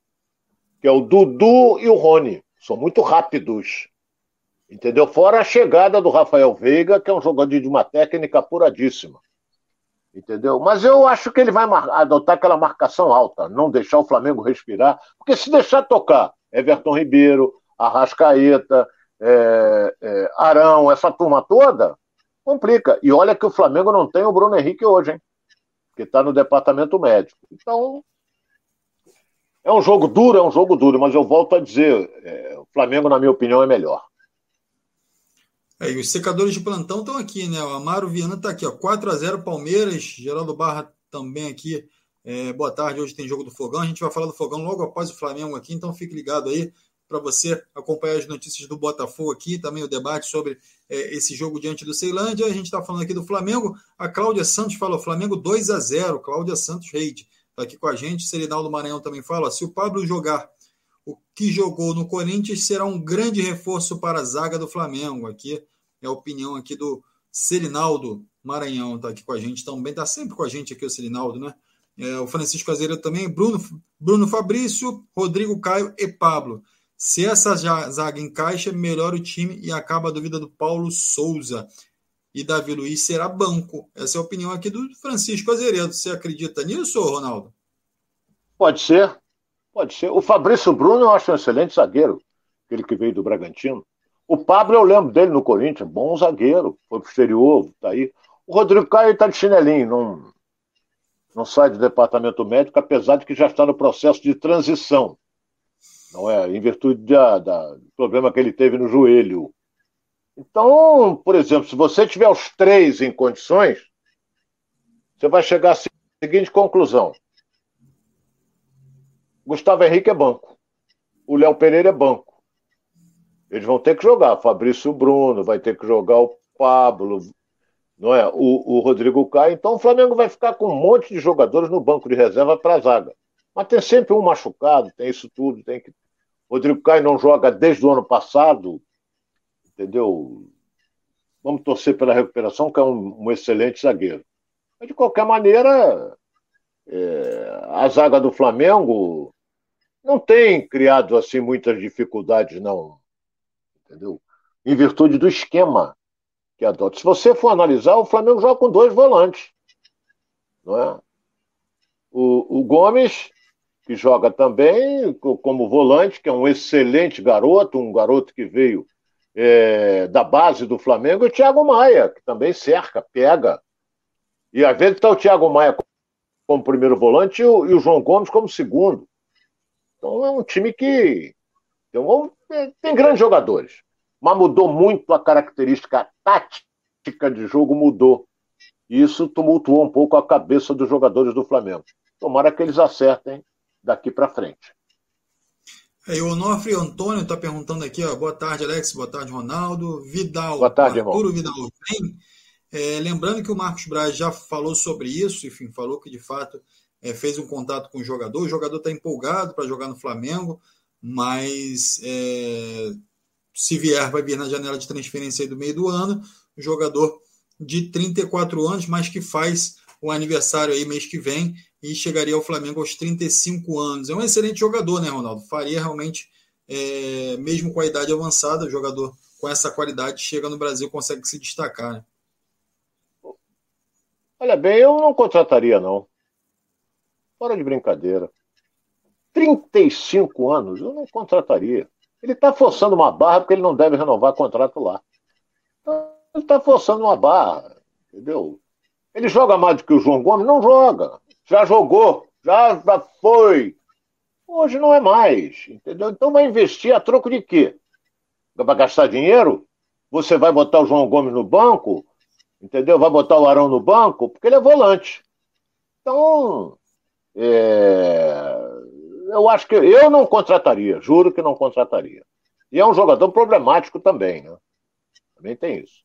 que é o Dudu e o Rony. São muito rápidos. Entendeu? Fora a chegada do Rafael Veiga, que é um jogador de uma técnica apuradíssima. Entendeu? Mas eu acho que ele vai adotar aquela marcação alta, não deixar o Flamengo respirar, porque se deixar tocar Everton Ribeiro, Arrascaeta, é, é, Arão, essa turma toda, complica. E olha que o Flamengo não tem o Bruno Henrique hoje, hein? Que está no departamento médico. Então, é um jogo duro, é um jogo duro, mas eu volto a dizer, é, o Flamengo, na minha opinião, é melhor. É, e os secadores de plantão estão aqui, né? O Amaro Viana está aqui, ó. 4 a 0 Palmeiras, Geraldo Barra também aqui. É, boa tarde, hoje tem jogo do Fogão. A gente vai falar do Fogão logo após o Flamengo aqui, então fique ligado aí para você acompanhar as notícias do Botafogo aqui, também o debate sobre é, esse jogo diante do Ceilândia. A gente está falando aqui do Flamengo. A Cláudia Santos fala: Flamengo 2 a 0 Cláudia Santos Reide está aqui com a gente. Serinaldo Maranhão também fala: se o Pablo jogar o que jogou no Corinthians, será um grande reforço para a zaga do Flamengo. Aqui é a opinião aqui do Serinaldo Maranhão, está aqui com a gente também, está sempre com a gente aqui o Serinaldo, né? É, o Francisco Azevedo também, Bruno, Bruno Fabrício, Rodrigo Caio e Pablo. Se essa zaga encaixa, melhora o time e acaba a dúvida do Paulo Souza. E Davi Luiz será banco. Essa é a opinião aqui do Francisco Azeredo. Você acredita nisso, Ronaldo? Pode ser. Pode ser. O Fabrício Bruno eu acho um excelente zagueiro, aquele que veio do Bragantino. O Pablo, eu lembro dele no Corinthians, bom zagueiro, foi pro exterior, tá aí. O Rodrigo Caio está de chinelinho, não, não sai do departamento médico, apesar de que já está no processo de transição não é? Em virtude da, da, do problema que ele teve no joelho. Então, por exemplo, se você tiver os três em condições, você vai chegar à seguinte conclusão: Gustavo Henrique é banco, o Léo Pereira é banco. Eles vão ter que jogar. Fabrício Bruno vai ter que jogar o Pablo, não é? O, o Rodrigo Caio. Então o Flamengo vai ficar com um monte de jogadores no banco de reserva para a zaga. Mas tem sempre um machucado, tem isso tudo, tem que. Rodrigo Caio não joga desde o ano passado, entendeu? Vamos torcer pela recuperação, que é um, um excelente zagueiro. Mas, de qualquer maneira, é, a zaga do Flamengo não tem criado assim muitas dificuldades, não. Entendeu? Em virtude do esquema que adota. Se você for analisar, o Flamengo joga com dois volantes. Não é? O, o Gomes que joga também como volante, que é um excelente garoto, um garoto que veio é, da base do Flamengo, e o Thiago Maia, que também cerca, pega. E às vezes está o Thiago Maia como primeiro volante e o, e o, João Gomes como segundo. Então é um time que tem, um, tem grandes jogadores, mas mudou muito a característica a tática de jogo, mudou. E isso tumultuou um pouco a cabeça dos jogadores do Flamengo. Tomara que eles acertem daqui para frente. É, o Onofre Antônio está perguntando aqui, ó, boa tarde, Alex, boa tarde, Ronaldo. Vidal, boa tarde, Arturo irmão. Vidal, bem? É, lembrando que o Marcos Braz já falou sobre isso, enfim, falou que de fato é, fez um contato com o jogador. O jogador está empolgado para jogar no Flamengo, mas é, se vier, vai vir na janela de transferência do meio do ano. O jogador de 34 anos, mas que faz o aniversário aí mês que vem e chegaria ao Flamengo aos 35 anos. É um excelente jogador, né, Ronaldo? Faria realmente, é, mesmo com a idade avançada, jogador com essa qualidade chega no Brasil consegue se destacar. Né? Olha bem, eu não contrataria, não. Fora de brincadeira. 35 anos, eu não contrataria. Ele está forçando uma barra porque ele não deve renovar contrato lá. Então, ele está forçando uma barra, entendeu? Ele joga mais do que o João Gomes? Não joga. Já jogou, já, já foi. Hoje não é mais, entendeu? Então vai investir a troco de quê? Vai gastar dinheiro? Você vai botar o João Gomes no banco? Entendeu? Vai botar o Arão no banco? Porque ele é volante. Então, é... eu acho que eu não contrataria, juro que não contrataria. E é um jogador problemático também, né? Também tem isso.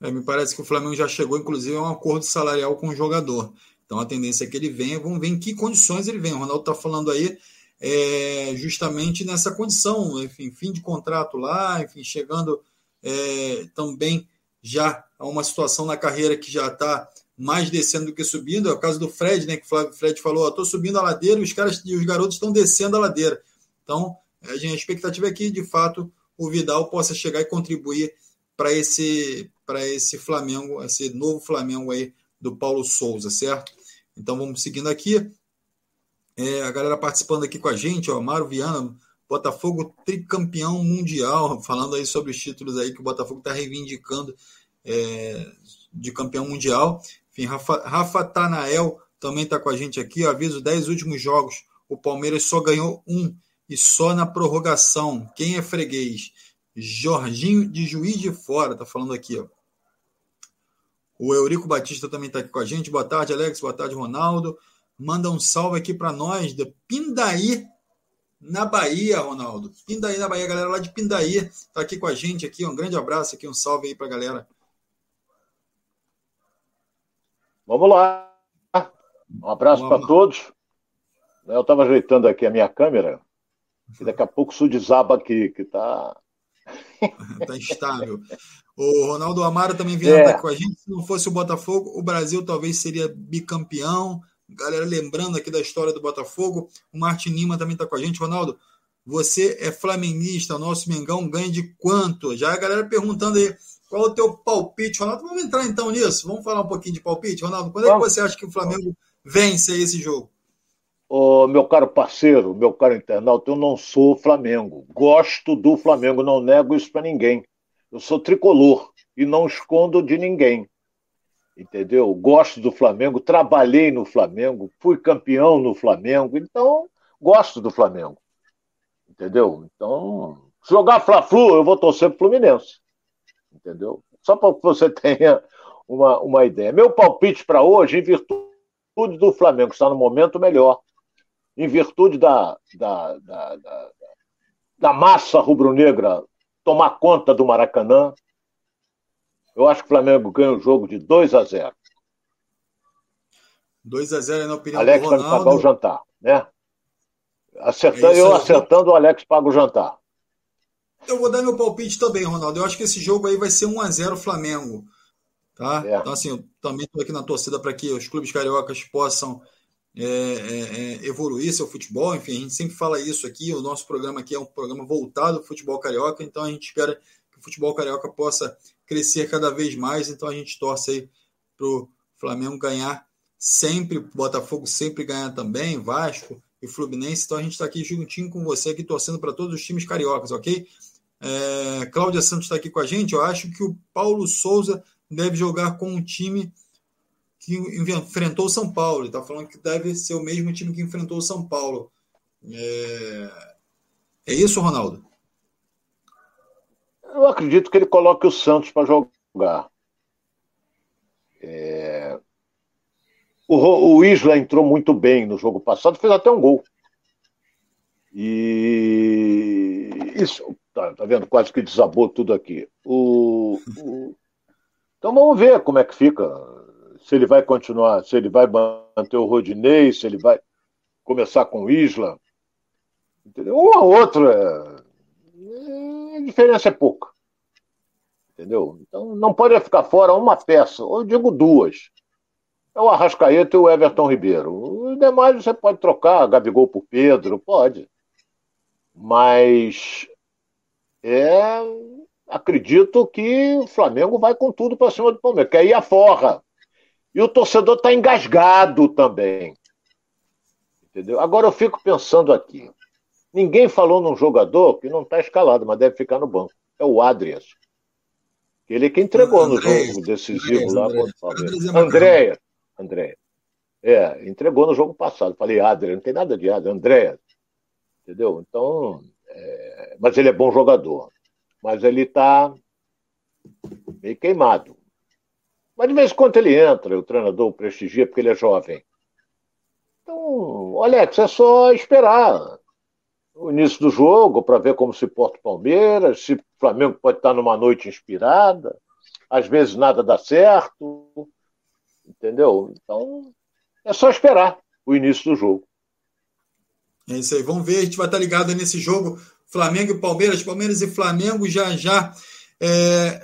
É, me parece que o Flamengo já chegou, inclusive, a um acordo salarial com o jogador. Então a tendência é que ele venha, vamos ver em que condições ele vem. O Ronaldo está falando aí é, justamente nessa condição, enfim, fim de contrato lá, enfim, chegando é, também já a uma situação na carreira que já está mais descendo do que subindo. É o caso do Fred, né? Que o Fred falou: estou subindo a ladeira e os caras e os garotos estão descendo a ladeira. Então, a, gente, a expectativa é que, de fato, o Vidal possa chegar e contribuir para esse, para esse Flamengo, esse novo Flamengo aí do Paulo Souza, certo? Então vamos seguindo aqui. É, a galera participando aqui com a gente, ó, Mário Viana, Botafogo tricampeão mundial, <laughs> falando aí sobre os títulos aí que o Botafogo está reivindicando é, de campeão mundial. Enfim, Rafa, Rafa Tanael também está com a gente aqui. Eu aviso: 10 últimos jogos, o Palmeiras só ganhou um e só na prorrogação. Quem é freguês? Jorginho de Juiz de Fora, tá falando aqui, ó. O Eurico Batista também está aqui com a gente. Boa tarde, Alex. Boa tarde, Ronaldo. Manda um salve aqui para nós de Pindaí, na Bahia, Ronaldo. Pindaí, na Bahia. A galera lá de Pindaí está aqui com a gente aqui. Um grande abraço aqui, um salve aí para a galera. Vamos lá. Um abraço para todos. Eu estava ajeitando aqui a minha câmera. <laughs> E daqui a pouco isso desaba aqui, que está <laughs> tá instável. O Ronaldo Amaro também vinha é. com a gente. Se não fosse o Botafogo, o Brasil talvez seria bicampeão. Galera, lembrando aqui da história do Botafogo, o Martin Lima também está com a gente. Ronaldo, você é flamenguista, o nosso Mengão ganha de quanto? Já a galera perguntando aí qual é o teu palpite, Ronaldo. Vamos entrar então nisso. Vamos falar um pouquinho de palpite, Ronaldo. Quando é que você acha que o Flamengo vence esse jogo? Oh, meu caro parceiro, meu caro internauta, eu não sou Flamengo. Gosto do Flamengo, não nego isso para ninguém. Eu sou tricolor e não escondo de ninguém. Entendeu? Gosto do Flamengo, trabalhei no Flamengo, fui campeão no Flamengo, então gosto do Flamengo. Entendeu? Então, jogar Fla-Flu, eu vou torcer pro Fluminense. Entendeu? Só para que você <laughs> tenha uma, uma ideia. Meu palpite para hoje, em virtude do Flamengo estar no momento melhor, em virtude da, da, da, da, da massa rubro-negra tomar conta do Maracanã, eu acho que o Flamengo ganha o jogo de 2 a 0. 2 a 0 na opinião Alex do Ronaldo. vai me pagar o jantar, né? Acertando, é eu acertando, o Alex paga o jantar. Eu vou dar meu palpite também, Ronaldo. Eu acho que esse jogo aí vai ser 1 a 0 Flamengo. Tá? É. Então, assim, eu também estou aqui na torcida para que os clubes cariocas possam é, é, é, evoluir seu futebol. Enfim, a gente sempre fala isso aqui. O nosso programa aqui é um programa voltado ao futebol carioca, então a gente espera que o futebol carioca possa crescer cada vez mais. Então a gente torce aí para o Flamengo ganhar sempre, Botafogo sempre ganhar também, Vasco e Fluminense. Então a gente está aqui juntinho com você, aqui torcendo para todos os times cariocas, ok? É, Cláudia Santos está aqui com a gente. Eu acho que o Paulo Souza deve jogar com um time que enfrentou o São Paulo. Está falando que deve ser o mesmo time que enfrentou o São Paulo. É, é isso, Ronaldo? Eu acredito que ele coloque o Santos para jogar. É... O, o Isla entrou muito bem no jogo passado, fez até um gol. E isso, tá, tá vendo? Quase que desabou tudo aqui. O, o... Então vamos ver como é que fica se ele vai continuar, se ele vai manter o Rodinei, se ele vai começar com o Isla. Entendeu? Um ou outro, é... a diferença é pouca. Entendeu? Então não pode ficar fora uma peça, ou eu digo duas. É o Arrascaeta e o Everton Ribeiro. Os demais você pode trocar, Gabigol por Pedro, pode. Mas é, acredito que o Flamengo vai com tudo para cima do Palmeiras, que aí a forra. E o torcedor está engasgado também. Entendeu? Agora eu fico pensando aqui. Ninguém falou num jogador que não está escalado, mas deve ficar no banco. É o Adrias. Ele é que entregou Andréas, no jogo decisivo Andréas, lá contra o Palmeiras. Andréas. Andréas. É, entregou no jogo passado. Falei, Adrias, não tem nada de Adrias, Andréas. Entendeu? Então, é... mas ele é bom jogador. Mas ele está meio queimado. Mas de vez em quando ele entra, o treinador o prestigia porque ele é jovem. Então, Alex, é só esperar o início do jogo para ver como se porta o Palmeiras, se o Flamengo pode estar numa noite inspirada, às vezes nada dá certo, entendeu? Então, é só esperar o início do jogo. É isso aí, vamos ver, a gente vai estar ligado nesse jogo, Flamengo e Palmeiras, Palmeiras e Flamengo já já, é,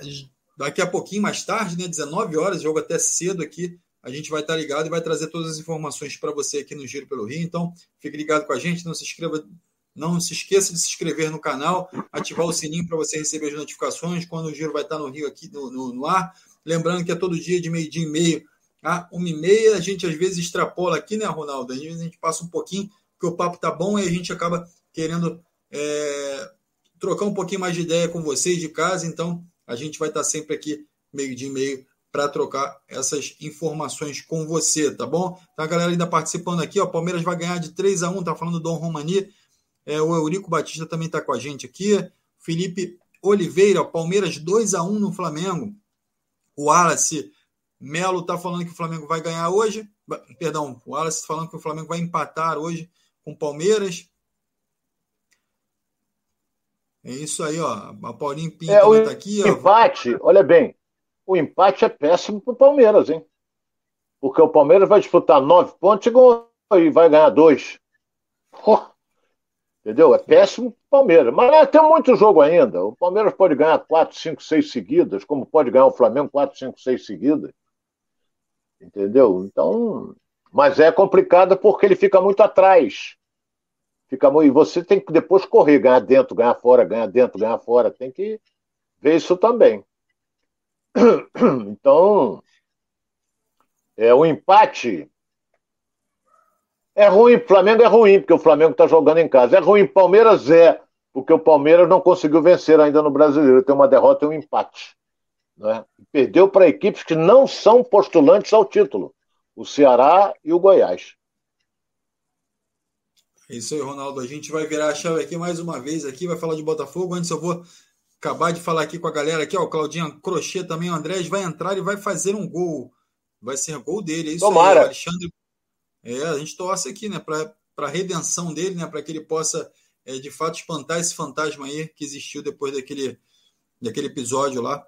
daqui a pouquinho mais tarde, né, 19 horas, jogo até cedo aqui, a gente vai estar ligado e vai trazer todas as informações para você aqui no Giro pelo Rio. Então, fique ligado com a gente, não se inscreva, não se esqueça de se inscrever no canal, ativar o sininho para você receber as notificações quando o Giro vai estar no Rio aqui no, no, no ar. Lembrando que é todo dia de meio-dia e meio a uma e meia. A gente às vezes extrapola aqui, né, Ronaldo? Às vezes a gente passa um pouquinho, porque o papo tá bom e a gente acaba querendo é, trocar um pouquinho mais de ideia com vocês de casa. Então, a gente vai estar sempre aqui meio-dia e meio para trocar essas informações com você, tá bom? Tá a galera ainda participando aqui, ó. Palmeiras vai ganhar de 3 a 1 tá falando do Dom Romani. É, o Eurico Batista também tá com a gente aqui. Felipe Oliveira, Palmeiras 2 a 1 no Flamengo. O Wallace Melo tá falando que o Flamengo vai ganhar hoje. Perdão, o Wallace tá falando que o Flamengo vai empatar hoje com o Palmeiras. É isso aí, ó. A Paulinho Pinto é, está aqui. O empate, ó. olha bem, o empate é péssimo para o Palmeiras, hein? Porque o Palmeiras vai disputar nove pontos e vai ganhar dois. Entendeu? É péssimo para o Palmeiras. Mas tem muito jogo ainda. O Palmeiras pode ganhar quatro, cinco, seis seguidas, como pode ganhar o Flamengo quatro, cinco, seis seguidas. Entendeu? Então. Mas é complicado porque ele fica muito atrás. Fica muito... E você tem que depois correr, ganhar dentro, ganhar fora, ganhar dentro, ganhar fora. Tem que ver isso também. Então, é o empate é ruim. Flamengo é ruim porque o Flamengo está jogando em casa. É ruim. Palmeiras é porque o Palmeiras não conseguiu vencer ainda no Brasileiro. Tem uma derrota e um empate. Né? Perdeu para equipes que não são postulantes ao título: o Ceará e o Goiás. É isso aí, Ronaldo. A gente vai virar a chave aqui mais uma vez aqui, vai falar de Botafogo. Antes eu vou acabar de falar aqui com a galera aqui, ó, o Claudinho Crochê também, o Andrés vai entrar e vai fazer um gol. Vai ser gol dele, é isso Tomara. aí, Alexandre. É, a gente torce aqui, né, para a redenção dele, né, para que ele possa é, de fato espantar esse fantasma aí que existiu depois daquele, daquele episódio lá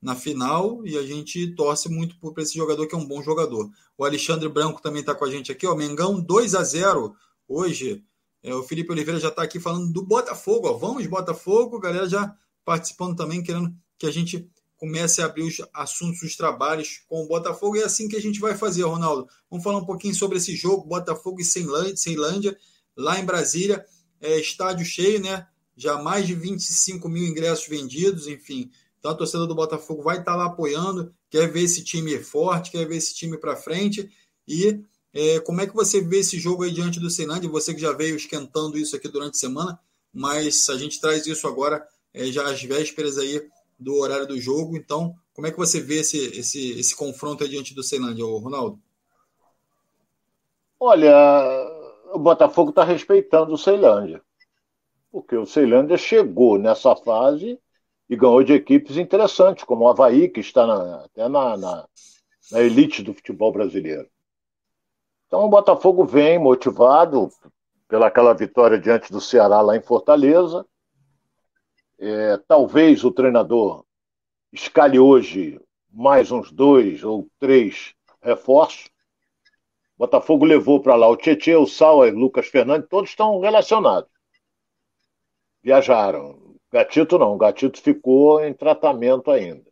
na final e a gente torce muito por esse jogador que é um bom jogador. O Alexandre Branco também está com a gente aqui, ó, Mengão 2 a 0 hoje. É, o Felipe Oliveira já está aqui falando do Botafogo, ó. Vamos Botafogo, galera já participando também, querendo que a gente comece a abrir os assuntos, os trabalhos com o Botafogo. E é assim que a gente vai fazer, Ronaldo. Vamos falar um pouquinho sobre esse jogo, Botafogo e Ceilândia, lá em Brasília. É, estádio cheio, né? Já mais de 25 mil ingressos vendidos, enfim. Então a torcida do Botafogo vai estar lá apoiando, quer ver esse time forte, quer ver esse time para frente. E é, como é que você vê esse jogo aí diante do Ceilândia? Você que já veio esquentando isso aqui durante a semana, mas a gente traz isso agora é, já às vésperas aí do horário do jogo. Então, como é que você vê esse, esse, esse confronto diante do Ceilândia, Ronaldo? Olha, o Botafogo está respeitando o Ceilândia. Porque o Ceilândia chegou nessa fase e ganhou de equipes interessantes, como o Havaí, que está na, até na, na, na elite do futebol brasileiro. Então o Botafogo vem motivado pelaquela vitória diante do Ceará lá em Fortaleza é, talvez o treinador escalhe hoje mais uns dois ou três reforços. Botafogo levou para lá o Tietchan, o Sauer, Lucas Fernandes, todos estão relacionados. Viajaram. Gatito não, Gatito ficou em tratamento ainda.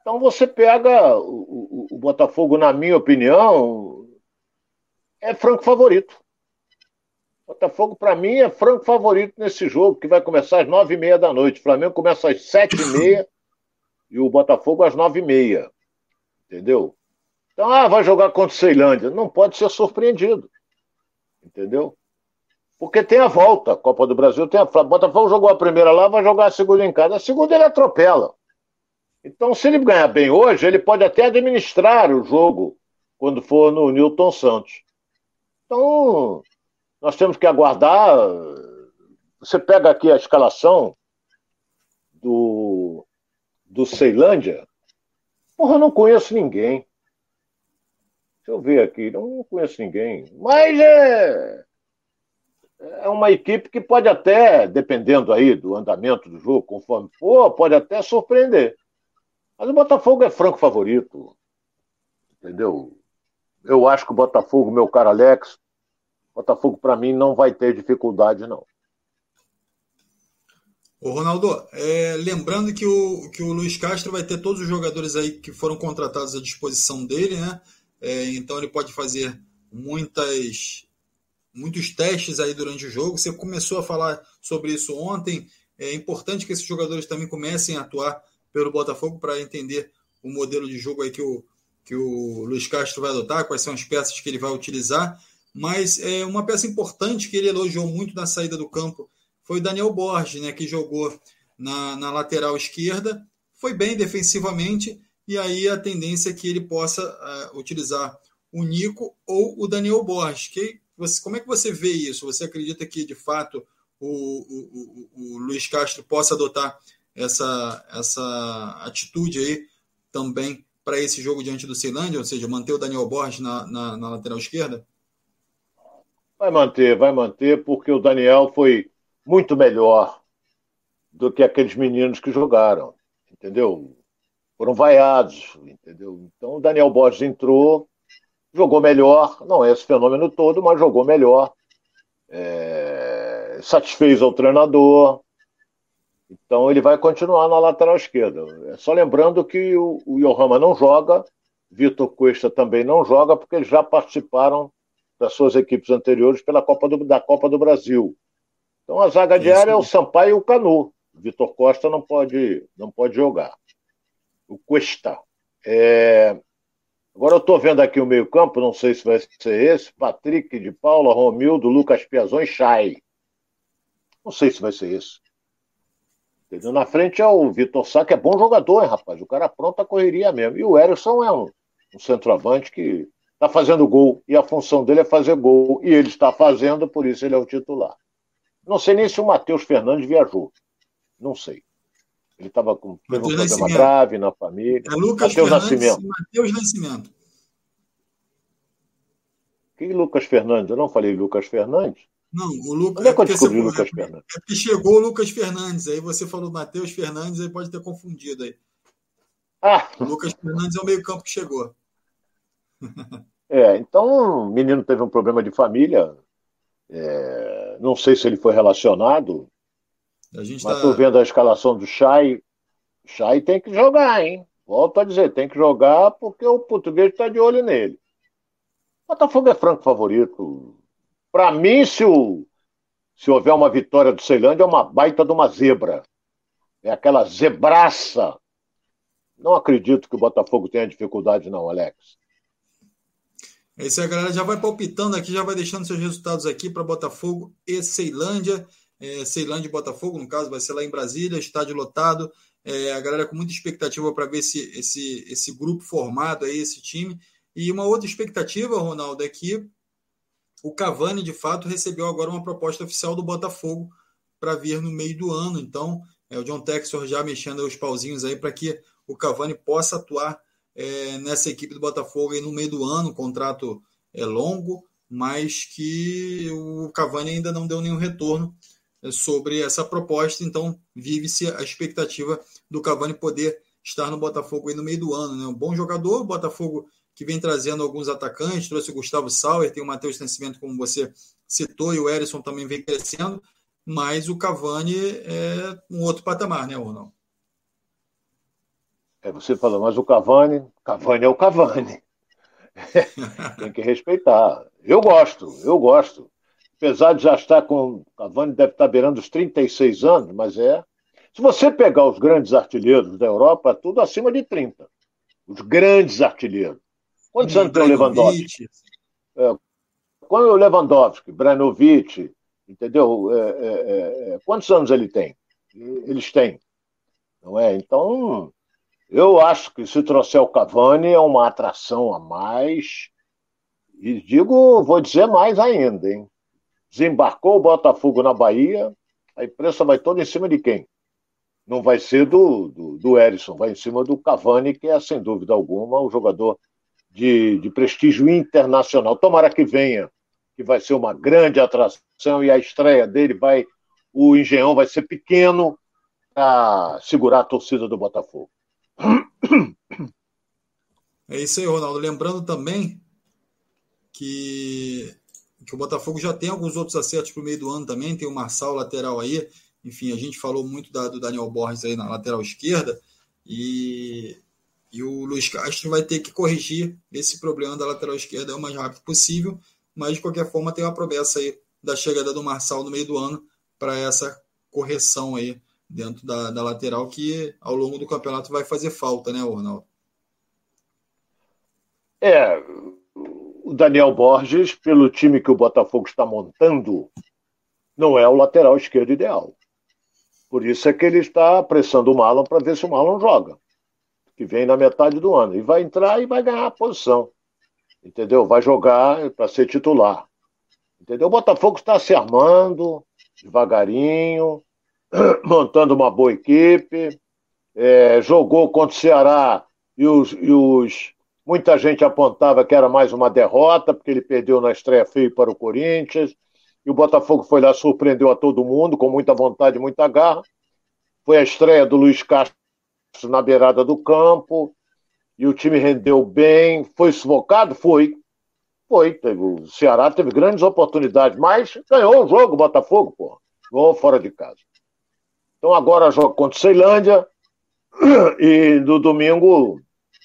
Então você pega o, o, o Botafogo, na minha opinião, é franco favorito. Botafogo, para mim, é franco favorito nesse jogo, que vai começar às nove e meia da noite. O Flamengo começa às sete e meia e o Botafogo às nove e meia. Entendeu? Então, ah, vai jogar contra o Ceilândia. Não pode ser surpreendido. Entendeu? Porque tem a volta, Copa do Brasil tem a. Botafogo jogou a primeira lá, vai jogar a segunda em casa. A segunda ele atropela. Então, se ele ganhar bem hoje, ele pode até administrar o jogo quando for no Newton Santos. Então, nós temos que aguardar. Você pega aqui a escalação do, do Ceilândia. Porra, eu não conheço ninguém. Deixa eu ver aqui, não conheço ninguém. Mas é, é uma equipe que pode até, dependendo aí do andamento do jogo, conforme for, pode até surpreender. Mas o Botafogo é franco favorito. Entendeu? Eu acho que o Botafogo, meu caro Alex, Botafogo para mim não vai ter dificuldade, não. Ô Ronaldo, é, lembrando que o, que o Luiz Castro vai ter todos os jogadores aí que foram contratados à disposição dele, né? É, então ele pode fazer muitas, muitos testes aí durante o jogo. Você começou a falar sobre isso ontem. É importante que esses jogadores também comecem a atuar pelo Botafogo para entender o modelo de jogo aí que o, que o Luiz Castro vai adotar, quais são as peças que ele vai utilizar. Mas é uma peça importante que ele elogiou muito na saída do campo foi o Daniel Borges, né, que jogou na, na lateral esquerda, foi bem defensivamente, e aí a tendência é que ele possa uh, utilizar o Nico ou o Daniel Borges. Que você, como é que você vê isso? Você acredita que, de fato, o, o, o, o Luiz Castro possa adotar essa, essa atitude aí também para esse jogo diante do Ceilândia, ou seja, manter o Daniel Borges na, na, na, lateral esquerda? Vai manter, vai manter, porque o Daniel foi muito melhor do que aqueles meninos que jogaram, entendeu? Foram vaiados, entendeu? Então o Daniel Borges entrou, jogou melhor, não é esse fenômeno todo, mas jogou melhor, é, satisfez ao treinador, então ele vai continuar na lateral esquerda. É só lembrando que o, o Yohama não joga, Vitor Cuesta também não joga, porque eles já participaram das suas equipes anteriores pela Copa do, da Copa do Brasil. Então a zaga diária é o Sampaio e o Canu. O Vitor Costa não pode, não pode jogar. O Cuesta. É... Agora eu estou vendo aqui o meio-campo, não sei se vai ser esse: Patrick de Paula, Romildo, Lucas Piazon e Chay. Não sei se vai ser esse. Entendeu? Na frente é o Vitor Sá, que é bom jogador, hein, rapaz? O cara pronto a correria mesmo. E o Erisson é um, um centroavante que está fazendo gol. E a função dele é fazer gol. E ele está fazendo, por isso ele é o titular. Não sei nem se o Matheus Fernandes viajou. Não sei. Ele estava com um problema Nascimento. grave na família. É Lucas Mateus Nascimento. Matheus Nascimento. Que Lucas Fernandes? Eu não falei Lucas Fernandes? Não, o Lucas. Onde é que eu descobri o Lucas é, Fernandes? É que chegou o Lucas Fernandes, aí você falou Matheus Fernandes, aí pode ter confundido aí. Ah. O Lucas Fernandes é o meio-campo que chegou. <laughs> É, então o menino teve um problema de família. É, não sei se ele foi relacionado. A gente mas tá... vendo a escalação do Chay. Chay tem que jogar, hein? Volto a dizer, tem que jogar porque o português está de olho nele. Botafogo é franco favorito. Para mim, se, o, se houver uma vitória do Ceilândia, é uma baita de uma zebra. É aquela zebraça. Não acredito que o Botafogo tenha dificuldade, não, Alex. É isso aí, galera. Já vai palpitando aqui, já vai deixando seus resultados aqui para Botafogo e Ceilândia. É, Ceilândia e Botafogo, no caso, vai ser lá em Brasília, estádio lotado. É, a galera com muita expectativa para ver esse, esse, esse grupo formado aí, esse time. E uma outra expectativa, Ronaldo, é que o Cavani, de fato, recebeu agora uma proposta oficial do Botafogo para vir no meio do ano. Então, é, o John Texor já mexendo os pauzinhos aí para que o Cavani possa atuar é, nessa equipe do Botafogo aí no meio do ano. O contrato é longo, mas que o Cavani ainda não deu nenhum retorno é, sobre essa proposta. Então, vive-se a expectativa do Cavani poder estar no Botafogo aí no meio do ano. Né? Um bom jogador, o Botafogo que vem trazendo alguns atacantes, trouxe o Gustavo Sauer, tem o Matheus Nascimento, como você citou, e o Erisson também vem crescendo, mas o Cavani é um outro patamar, né, Ronaldo? É, você falou, mas o Cavani, Cavani é o Cavani. <laughs> tem que respeitar. Eu gosto, eu gosto. Apesar de já estar com. O Cavani deve estar beirando os 36 anos, mas é. Se você pegar os grandes artilheiros da Europa, tudo acima de 30. Os grandes artilheiros. Quantos anos tem o Lewandowski? É, quando o Lewandowski, Branovic Entendeu? É, é, é, quantos anos ele tem? Eles têm. Não é? Então, eu acho que se trouxer o Cavani é uma atração a mais. E digo, vou dizer mais ainda, hein? Desembarcou o Botafogo na Bahia, a imprensa vai toda em cima de quem? Não vai ser do, do, do Erisson, vai em cima do Cavani, que é, sem dúvida alguma, o jogador de, de prestígio internacional. Tomara que venha, que vai ser uma grande atração e a estreia dele vai. O Engenhão vai ser pequeno para segurar a torcida do Botafogo. É isso aí, Ronaldo. Lembrando também que, que o Botafogo já tem alguns outros acertos para o meio do ano também. Tem o Marçal lateral aí. Enfim, a gente falou muito da, do Daniel Borges aí na lateral esquerda. E, e o Luiz Castro vai ter que corrigir esse problema da lateral esquerda o mais rápido possível. Mas, de qualquer forma, tem uma promessa aí da chegada do Marçal no meio do ano para essa correção aí dentro da, da lateral que ao longo do campeonato vai fazer falta, né, Ronaldo? É, o Daniel Borges, pelo time que o Botafogo está montando, não é o lateral esquerdo ideal. Por isso é que ele está apressando o Marlon para ver se o Marlon joga, que vem na metade do ano. E vai entrar e vai ganhar a posição. Entendeu? Vai jogar para ser titular. Entendeu? O Botafogo está se armando devagarinho, <clears throat> montando uma boa equipe, é, jogou contra o Ceará e os, e os, muita gente apontava que era mais uma derrota, porque ele perdeu na estreia feio para o Corinthians, e o Botafogo foi lá, surpreendeu a todo mundo, com muita vontade e muita garra. Foi a estreia do Luiz Castro na beirada do campo, e o time rendeu bem. Foi sufocado? Foi. Foi. Teve, o Ceará teve grandes oportunidades, mas ganhou o jogo, o Botafogo, pô. Ganhou fora de casa. Então agora joga contra o Ceilândia <clears throat> e no domingo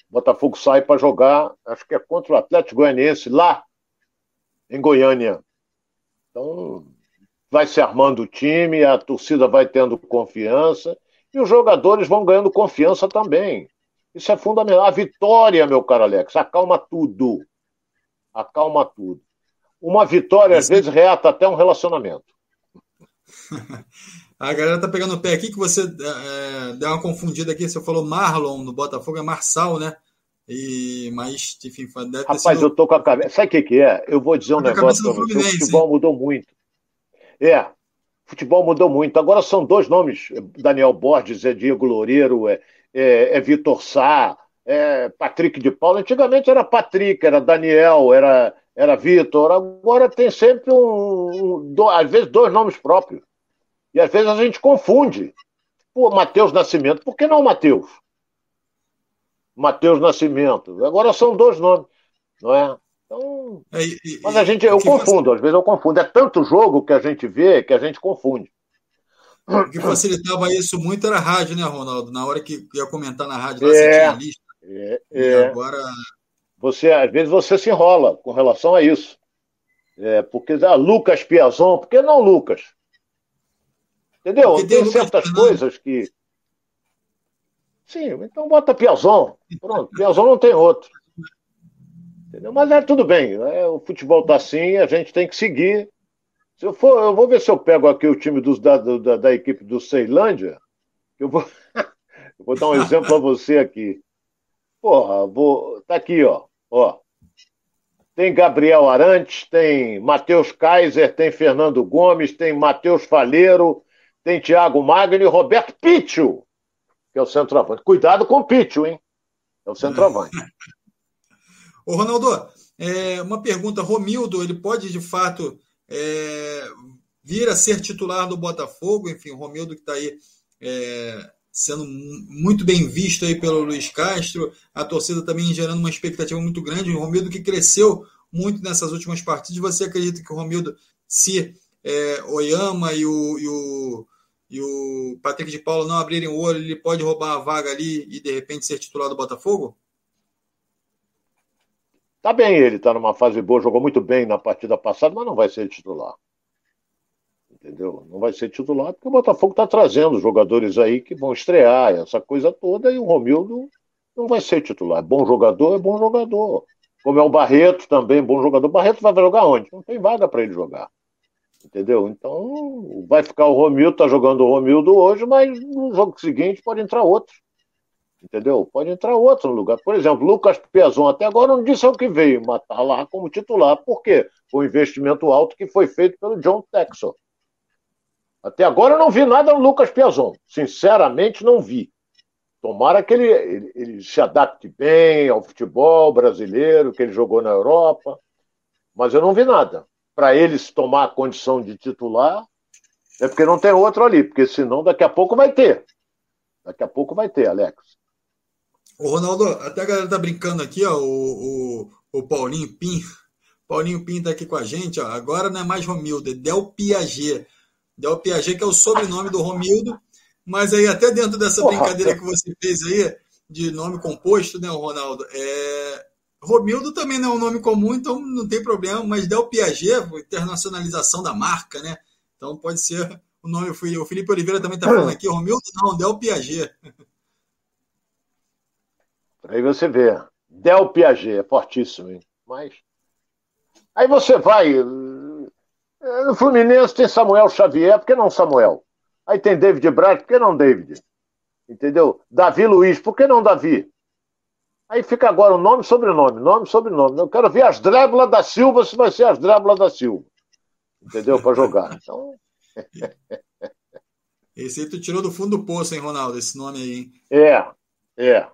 Botafogo sai para jogar, acho que é contra o Atlético Goianiense lá em Goiânia. Então vai se armando o time, a torcida vai tendo confiança e os jogadores vão ganhando confiança também. Isso é fundamental. A vitória, meu caro Alex, acalma tudo. Acalma tudo. Uma vitória, às vezes, reata até um relacionamento. <laughs> A galera tá pegando o pé aqui que você é, deu uma confundida aqui. Você falou Marlon no Botafogo, é Marçal, né? E, mas, enfim, deve Rapaz, sido... eu tô com a cabeça. Sabe o que, que é? Eu vou dizer um negócio pra você. O futebol mudou muito. É, futebol mudou muito. Agora são dois nomes: Daniel Borges, é Diego Loureiro, é, é, é Vitor Sá, é Patrick de Paula. Antigamente era Patrick, era Daniel, era, era Vitor. Agora tem sempre um, um, às vezes dois nomes próprios. E às vezes a gente confunde. Pô, Mateus Nascimento, por que não Mateus? Mateus Nascimento. Agora são dois nomes, não é? Então, é, e, mas a gente, eu confundo, às vezes eu confundo. É tanto jogo que a gente vê que a gente confunde. O que facilitava isso muito era a rádio, né, Ronaldo? Na hora que ia comentar na rádio, lá é, você tinha lista. É, é. agora. Você, às vezes você se enrola com relação a isso. É, porque ah, Lucas Piazon, por que não Lucas? Entendeu? Porque tem certas coisas que. Sim, então bota Piazon. Pronto, Piazon não tem outro. Entendeu? Mas é tudo bem. Né? O futebol está assim, a gente tem que seguir. Se eu for, eu vou ver se eu pego aqui o time dos, da, da, da equipe do Ceilândia. Eu vou, <laughs> eu vou dar um exemplo para você aqui. Porra, vou. Tá aqui, ó. ó. Tem Gabriel Arantes, tem Matheus Kaiser, tem Fernando Gomes, tem Matheus Faleiro, tem Thiago Magno e Roberto Pitio, que é o centroavante. Cuidado com o Pitio, hein? É o centroavante. <laughs> Ô, Ronaldo, é, uma pergunta. Romildo, ele pode, de fato, é, vir a ser titular do Botafogo? Enfim, o Romildo que está aí é, sendo muito bem visto aí pelo Luiz Castro. A torcida também gerando uma expectativa muito grande. O Romildo que cresceu muito nessas últimas partidas. Você acredita que o Romildo, se é, Oyama e o, e o e o Patrick de Paulo não abrirem o olho, ele pode roubar a vaga ali e de repente ser titular do Botafogo? Tá bem, ele tá numa fase boa, jogou muito bem na partida passada, mas não vai ser titular. Entendeu? Não vai ser titular porque o Botafogo está trazendo jogadores aí que vão estrear, essa coisa toda, e o Romildo não vai ser titular. Bom jogador é bom jogador. Como é o Barreto também, bom jogador. Barreto vai jogar onde? Não tem vaga para ele jogar. Entendeu? Então, vai ficar o Romildo, tá jogando o Romildo hoje, mas no jogo seguinte pode entrar outro. Entendeu? Pode entrar outro no lugar. Por exemplo, Lucas Piazon até agora não disse o que veio, mas tá lá como titular. Por quê? Um investimento alto que foi feito pelo John Texel. Até agora eu não vi nada no Lucas Piazon. Sinceramente, não vi. Tomara que ele, ele, ele, se adapte bem ao futebol brasileiro, que ele jogou na Europa. Mas eu não vi nada. Para eles tomar a condição de titular, é porque não tem outro ali, porque senão daqui a pouco vai ter. Daqui a pouco vai ter, Alex. O Ronaldo, até a galera tá brincando aqui, ó, o, o, o Paulinho Pim. Paulinho Pim tá aqui com a gente, ó. Agora não é mais Romildo, é Del Piaget. Del Piaget, que é o sobrenome do Romildo, mas aí até dentro dessa Porra. brincadeira que você fez aí, de nome composto, né, Ronaldo? É... Romildo também não é um nome comum, então não tem problema, mas Del Piaget, internacionalização da marca, né? Então pode ser o nome. O Felipe Oliveira também está falando aqui, Romildo não, Del Piaget. Aí você vê. Del Piaget, é fortíssimo, hein? Mas. Aí você vai. Eh, no Fluminense tem Samuel Xavier, por que não Samuel? Aí tem David Braz, por que não David? Entendeu? Davi Luiz, por que não Davi? Aí fica agora o nome, sobrenome, nome, sobrenome. Eu quero ver as Drébola da Silva, se vai ser as Drébola da Silva. Entendeu? Para jogar. Então. <laughs> Esse aí tu tirou do fundo do poço, hein, Ronaldo? Esse nome aí, hein? É, é.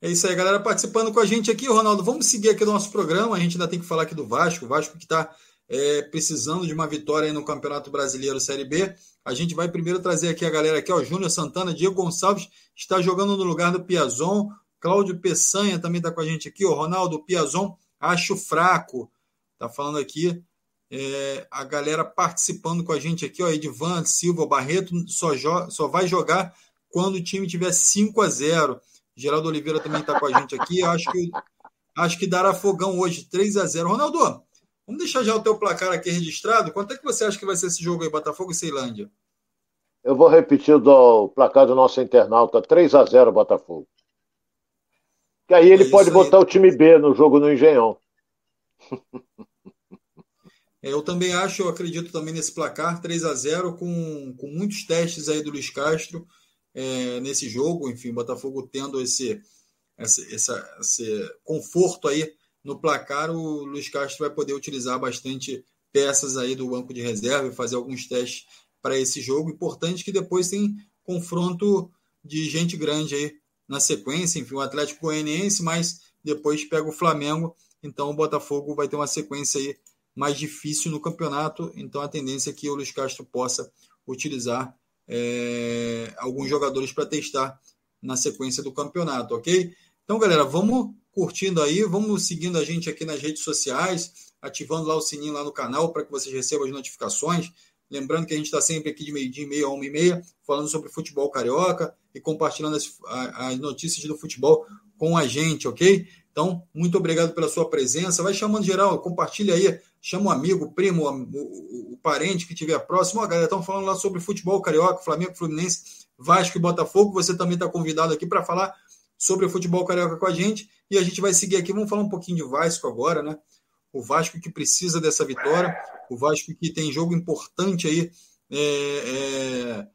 É isso aí, galera, participando com a gente aqui. Ronaldo, vamos seguir aqui o nosso programa. A gente ainda tem que falar aqui do Vasco. O Vasco que está é, precisando de uma vitória no Campeonato Brasileiro Série B. A gente vai primeiro trazer aqui a galera aqui, ó, Júnior Santana, Diego Gonçalves está jogando no lugar do Piazon. Cláudio Peçanha também está com a gente aqui. O Ronaldo Piazon, acho fraco. Está falando aqui. É, a galera participando com a gente aqui, ó, Edvan Silva Barreto só, só vai jogar quando o time tiver 5 a 0 Geraldo Oliveira também está com a gente aqui. Acho que, acho que dará fogão hoje, 3 a 0 Ronaldo, vamos deixar já o teu placar aqui registrado. Quanto é que você acha que vai ser esse jogo aí, Botafogo e Ceilândia? Eu vou repetir o placar do nosso internauta, 3 a 0 Botafogo. Que aí ele é pode aí. botar o time B no jogo no Engenhão. É, eu também acho, eu acredito também nesse placar, 3 a 0 com, com muitos testes aí do Luiz Castro é, nesse jogo. Enfim, o Botafogo tendo esse, esse, essa, esse conforto aí no placar, o Luiz Castro vai poder utilizar bastante peças aí do banco de reserva e fazer alguns testes para esse jogo. Importante que depois tem confronto de gente grande aí na sequência. Enfim, o Atlético Goianiense, mas depois pega o Flamengo. Então o Botafogo vai ter uma sequência aí mais difícil no campeonato. Então a tendência é que o Luiz Castro possa utilizar é, alguns jogadores para testar na sequência do campeonato, ok? Então, galera, vamos curtindo aí, vamos seguindo a gente aqui nas redes sociais, ativando lá o sininho lá no canal para que vocês recebam as notificações. Lembrando que a gente está sempre aqui de meio-dia e meia a uma e meia, falando sobre futebol carioca e compartilhando as, as notícias do futebol com a gente, ok? Então, muito obrigado pela sua presença. Vai chamando geral, compartilha aí, chama um amigo, primo, o, o, parente que estiver próximo. Ó, galera, estão falando lá sobre futebol carioca, Flamengo, Fluminense, Vasco e Botafogo. Você também está convidado aqui para falar sobre o futebol carioca com a gente. E a gente vai seguir aqui. Vamos falar um pouquinho de Vasco agora, né? O Vasco que precisa dessa vitória, o Vasco que tem jogo importante aí é, é,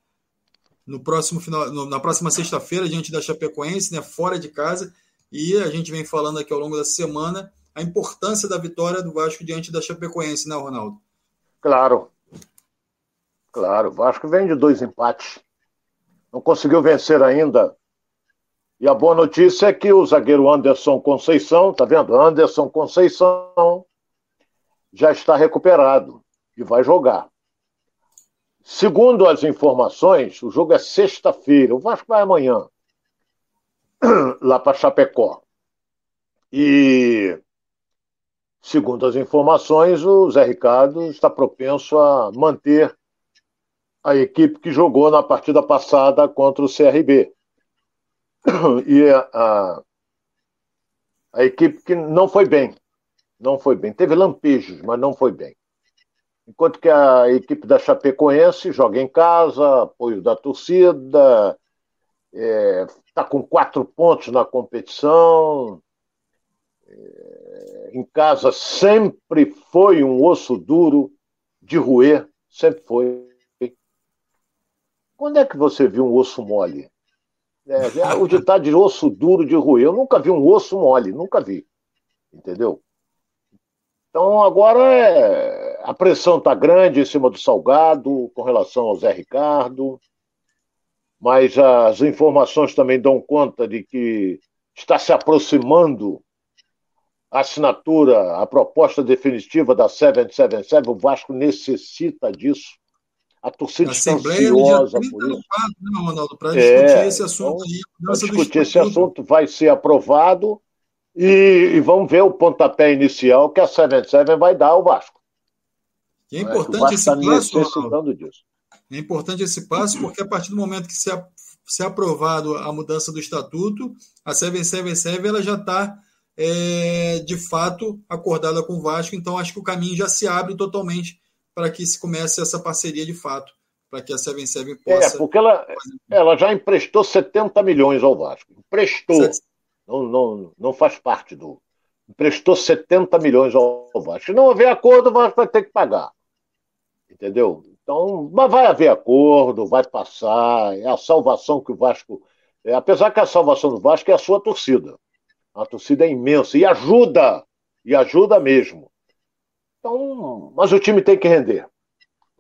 no próximo final, no, na próxima sexta-feira, diante da Chapecoense, né? Fora de casa e a gente vem falando aqui ao longo da semana a importância da vitória do Vasco diante da Chapecoense, né, Ronaldo? Claro. Claro, o Vasco vem de dois empates. Não conseguiu vencer ainda. E a boa notícia é que o zagueiro Anderson Conceição, tá vendo? Anderson Conceição já está recuperado e vai jogar. Segundo as informações, o jogo é sexta-feira. O Vasco vai amanhã <clears throat> lá para Chapecó. E, segundo as informações, o Zé Ricardo está propenso a manter a equipe que jogou na partida passada contra o CRB. <coughs> E a, a equipe que não foi bem. Não foi bem. Teve lampejos, mas não foi bem. Enquanto que a equipe da Chapecoense joga em casa, apoio da torcida, é, está com quatro pontos na competição, é, em casa sempre foi um osso duro de roer, sempre foi. Quando é que você viu um osso mole? É, é o ditado de osso duro de roer. Eu nunca vi um osso mole, nunca vi. Entendeu? Então agora é... a pressão está grande em cima do Salgado com relação ao Zé Ricardo, mas as informações também dão conta de que está se aproximando a assinatura, a proposta definitiva da 777, o Vasco necessita disso. A torcida está ansiosa por isso. Né, Ronaldo, para é, discutir esse assunto aí. Para discutir esse assunto vai ser aprovado e, e, vamos ver o pontapé inicial que a 77 vai dar ao Vasco. E é importante esse tá passo. Disso. É importante esse passo porque a partir do momento que se, se aprovado a mudança do estatuto, a 777 ela já está é, de fato acordada com o Vasco, então acho que o caminho já se abre totalmente para que se comece essa parceria de fato, para que a 77 possa. É, porque ela, ela já emprestou 70 milhões ao Vasco. Emprestou. Não, não, não faz parte do. Emprestou 70 milhões ao Vasco. Se não haver acordo, o Vasco vai ter que pagar. Entendeu? Então, mas vai haver acordo, vai passar. É a salvação que o Vasco. É, apesar que a salvação do Vasco é a sua torcida. A torcida é imensa e ajuda, e ajuda mesmo. Então, mas o time tem que render.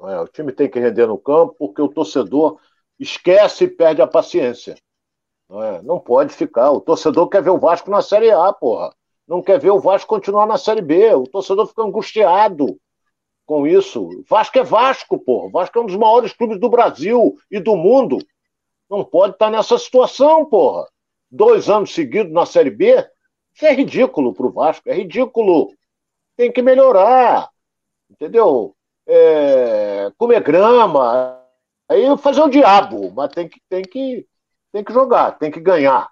É? O time tem que render no campo, porque o torcedor esquece e perde a paciência. Não, é? não pode ficar. O torcedor quer ver o Vasco na Série A, porra. Não quer ver o Vasco continuar na Série B. O torcedor fica angustiado com isso. Vasco é Vasco, porra. Vasco é um dos maiores clubes do Brasil e do mundo. Não pode estar nessa situação, porra dois anos seguidos na Série B, isso é ridículo para o Vasco, é ridículo. Tem que melhorar, entendeu? É, comer grama, aí fazer o diabo, mas tem que, tem que, tem que jogar, tem que ganhar.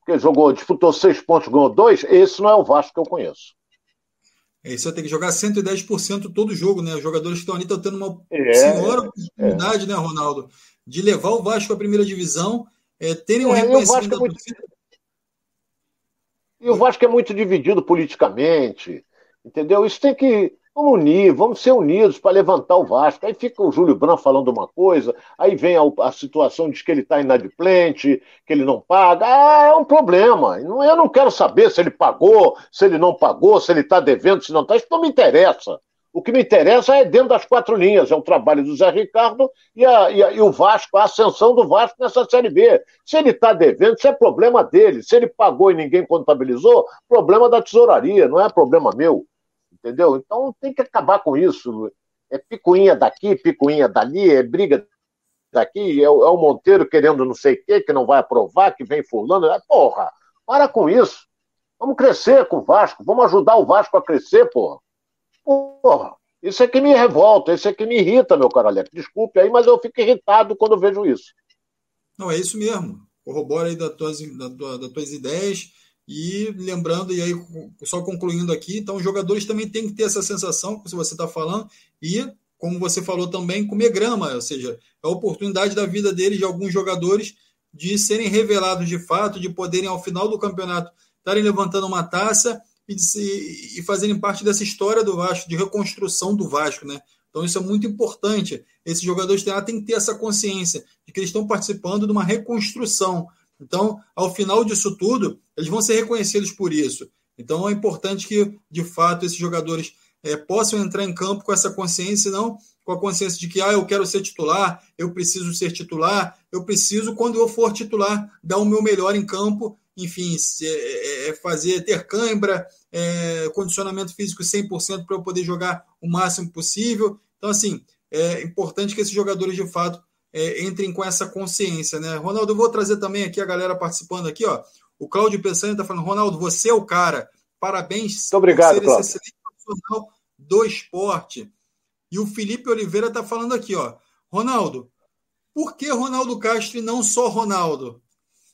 Porque jogou, disputou seis pontos, ganhou dois, esse não é o Vasco que eu conheço. É, isso tem que jogar 110% todo jogo, né? Os jogadores que estão ali estão tendo uma é, senhora oportunidade, é. né, Ronaldo, de levar o Vasco à primeira divisão é, terem um é, reconhecimento é muito... E o Vasco é muito dividido politicamente, entendeu? Isso tem que. Vamos unir, vamos ser unidos para levantar o Vasco. Aí fica o Júlio Branco falando uma coisa, aí vem a, a situação de que ele está inadimplente, que ele não paga. Ah, é um problema. Eu não quero saber se ele pagou, se ele não pagou, se ele está devendo, se não está. Isso não me interessa. O que me interessa é dentro das quatro linhas, é o trabalho do Zé Ricardo e, a, e, a, e o Vasco, a ascensão do Vasco nessa Série B. Se ele está devendo, isso é problema dele. Se ele pagou e ninguém contabilizou, problema da tesouraria, não é problema meu. Entendeu? Então tem que acabar com isso. É picuinha daqui, picuinha dali, é briga daqui, é o, é o Monteiro querendo não sei o quê, que não vai aprovar, que vem fulano. É, porra, para com isso. Vamos crescer com o Vasco, vamos ajudar o Vasco a crescer, porra. Porra, isso é que me revolta, isso é que me irrita, meu caro Alex. Desculpe aí, mas eu fico irritado quando vejo isso. Não, é isso mesmo. Corrobora aí tuas, das tuas ideias. E lembrando, e aí só concluindo aqui, então os jogadores também têm que ter essa sensação que você está falando, e, como você falou também, comer grama, ou seja, é a oportunidade da vida deles, de alguns jogadores, de serem revelados de fato, de poderem, ao final do campeonato, estarem levantando uma taça e, de, e fazerem parte dessa história do Vasco, de reconstrução do Vasco, né? Então isso é muito importante. Esses jogadores têm, têm que ter essa consciência de que eles estão participando de uma reconstrução. Então, ao final disso tudo, eles vão ser reconhecidos por isso. Então é importante que, de fato, esses jogadores é, possam entrar em campo com essa consciência, não com a consciência de que ah, eu quero ser titular, eu preciso ser titular, eu preciso, quando eu for titular, dar o meu melhor em campo enfim, é, é, é, fazer, ter cãibra, é, condicionamento físico 100% para eu poder jogar o máximo possível. Então, assim, é importante que esses jogadores, de fato, é, entrem com essa consciência, né? Ronaldo, eu vou trazer também aqui a galera participando aqui, ó. O Cláudio Pessani está falando, Ronaldo, você é o cara. Parabéns Muito obrigado, por ser esse excelente profissional do esporte. E o Felipe Oliveira está falando aqui, ó. Ronaldo, por que Ronaldo Castro e não só Ronaldo?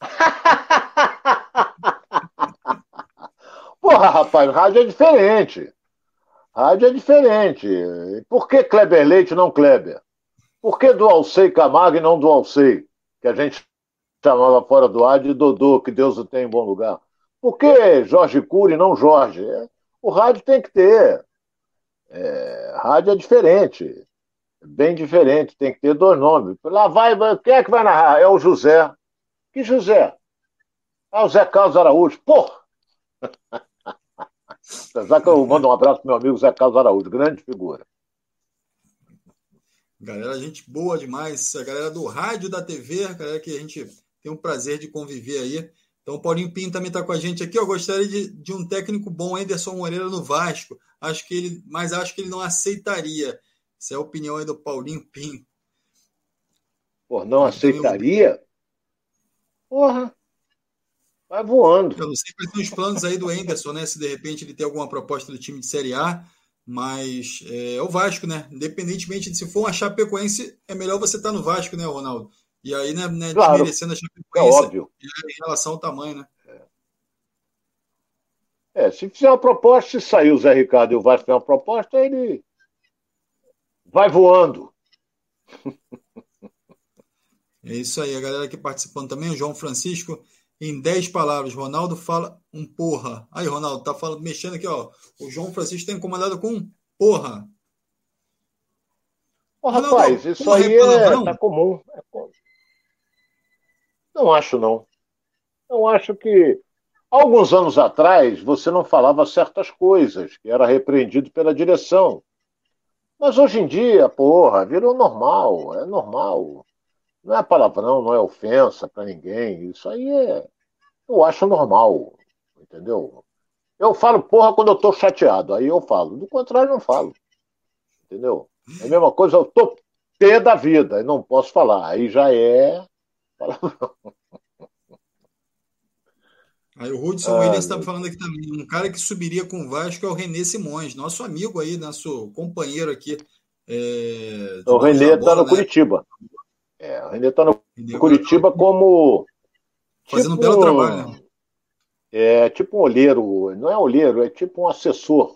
<laughs> Porra, rapaz, rádio é diferente. Rádio é diferente. Por que Kleber Leite não Kleber? Por que do Alcei Camargo e não do Alcei? Que a gente chamava fora do ar de Dodô, que Deus o tenha em bom lugar. Por que Jorge Cury e não Jorge? É, o rádio tem que ter. É, rádio é diferente. Bem diferente, tem que ter dois nomes. Lá vai, quem é que vai narrar? É o José. Que José? Ah, o Zé Carlos Araújo. Porra! <laughs> Já que eu mando um abraço pro meu amigo Zé Carlos Araújo, grande figura. Galera, gente boa demais. A galera do rádio, da TV, a galera que a gente tem o prazer de conviver aí. Então, o Paulinho Pinto também está com a gente aqui. Eu gostaria de, de um técnico bom, Anderson Moreira, no Vasco. Acho que ele, mas acho que ele não aceitaria. Essa é a opinião aí do Paulinho Pinto. Pô, não aceitaria? Porra. Vai voando. Eu não sei quais são os planos aí do Anderson, né? Se de repente ele tem alguma proposta do time de Série A, mas é, é o Vasco, né? Independentemente de se for uma Chapecoense, é melhor você estar tá no Vasco, né, Ronaldo? E aí, né, né claro, desmerecendo a Chapecoense é óbvio. em relação ao tamanho, né? É, se fizer uma proposta, se sair o Zé Ricardo e o Vasco fizer uma proposta, ele vai voando. <laughs> É isso aí, a galera aqui participando também, o João Francisco em 10 palavras. Ronaldo fala um porra. Aí, Ronaldo, tá falando, mexendo aqui, ó. O João Francisco está incomodado com porra. Ô, Ronaldo, rapaz, isso aí é, tá comum. É não acho, não. Não acho que. Alguns anos atrás, você não falava certas coisas, que era repreendido pela direção. Mas hoje em dia, porra, virou normal, é normal. Não é palavrão, não é ofensa para ninguém. Isso aí é. Eu acho normal. Entendeu? Eu falo porra quando eu tô chateado. Aí eu falo. Do contrário, não falo. Entendeu? É a mesma coisa, eu tô pé da vida e não posso falar. Aí já é palavrão. <laughs> Aí o Hudson ah, Williams está falando aqui também. Um cara que subiria com o Vasco é o René Simões, nosso amigo aí, nosso companheiro aqui. É, o René está no né? Curitiba. É, o René está no René Curitiba como. Fazendo tipo, um belo trabalho, né? É tipo um olheiro, não é olheiro, é tipo um assessor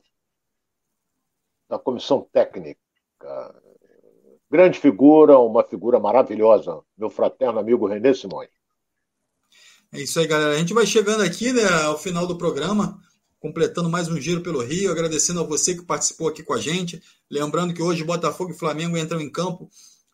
da comissão técnica. Grande figura, uma figura maravilhosa, meu fraterno amigo René Simões. É isso aí, galera. A gente vai chegando aqui né, ao final do programa, completando mais um giro pelo Rio, agradecendo a você que participou aqui com a gente. Lembrando que hoje Botafogo e Flamengo entram em campo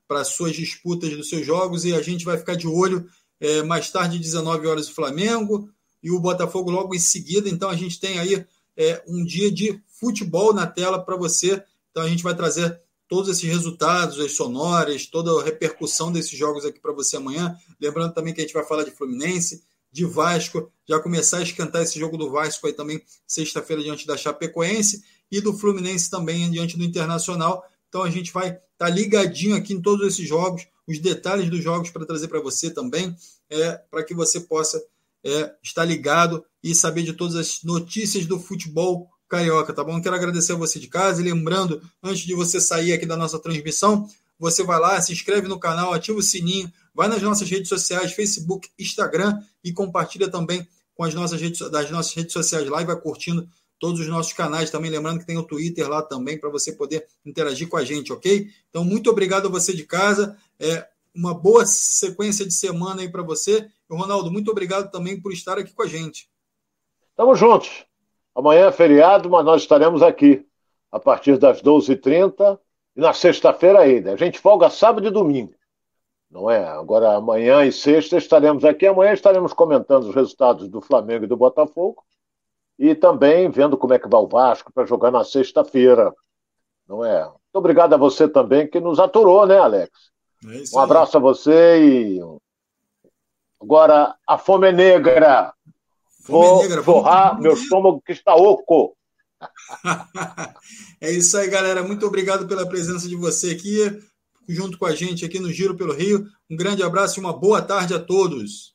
para suas disputas dos seus jogos e a gente vai ficar de olho é, mais tarde, 19 horas, o Flamengo e o Botafogo logo em seguida. Então a gente tem aí é, um dia de futebol na tela para você. Então a gente vai trazer todos esses resultados, as sonoras, toda a repercussão desses jogos aqui para você amanhã. Lembrando também que a gente vai falar de Fluminense, de Vasco, já começar a esquentar esse jogo do Vasco aí também sexta-feira diante da Chapecoense e do Fluminense também diante do Internacional. Então a gente vai estar tá ligadinho aqui em todos esses jogos, os detalhes dos jogos para trazer para você também, é, para que você possa é, estar ligado e saber de todas as notícias do futebol carioca, tá bom? Quero agradecer a você de casa e lembrando, antes de você sair aqui da nossa transmissão, você vai lá, se inscreve no canal, ativa o sininho, vai nas nossas redes sociais, Facebook, Instagram e compartilha também com as nossas redes, das nossas redes sociais lá e vai curtindo todos os nossos canais também. Lembrando que tem o Twitter lá também para você poder interagir com a gente, ok? Então, muito obrigado a você de casa. É uma boa sequência de semana aí para você. E, Ronaldo, muito obrigado também por estar aqui com a gente. Tamo juntos. Amanhã é feriado, mas nós estaremos aqui a partir das 12h30 e na sexta-feira ainda. A gente folga sábado e domingo. Não é? Agora, amanhã e sexta estaremos aqui. Amanhã estaremos comentando os resultados do Flamengo e do Botafogo e também vendo como é que vai o Vasco para jogar na sexta-feira. Não é? Muito obrigado a você também que nos aturou, né, Alex? É um abraço a você e agora a fome é negra. Fome Vou negra, forrar meu estômago que está oco. <laughs> é isso aí, galera. Muito obrigado pela presença de você aqui, junto com a gente aqui no Giro pelo Rio. Um grande abraço e uma boa tarde a todos.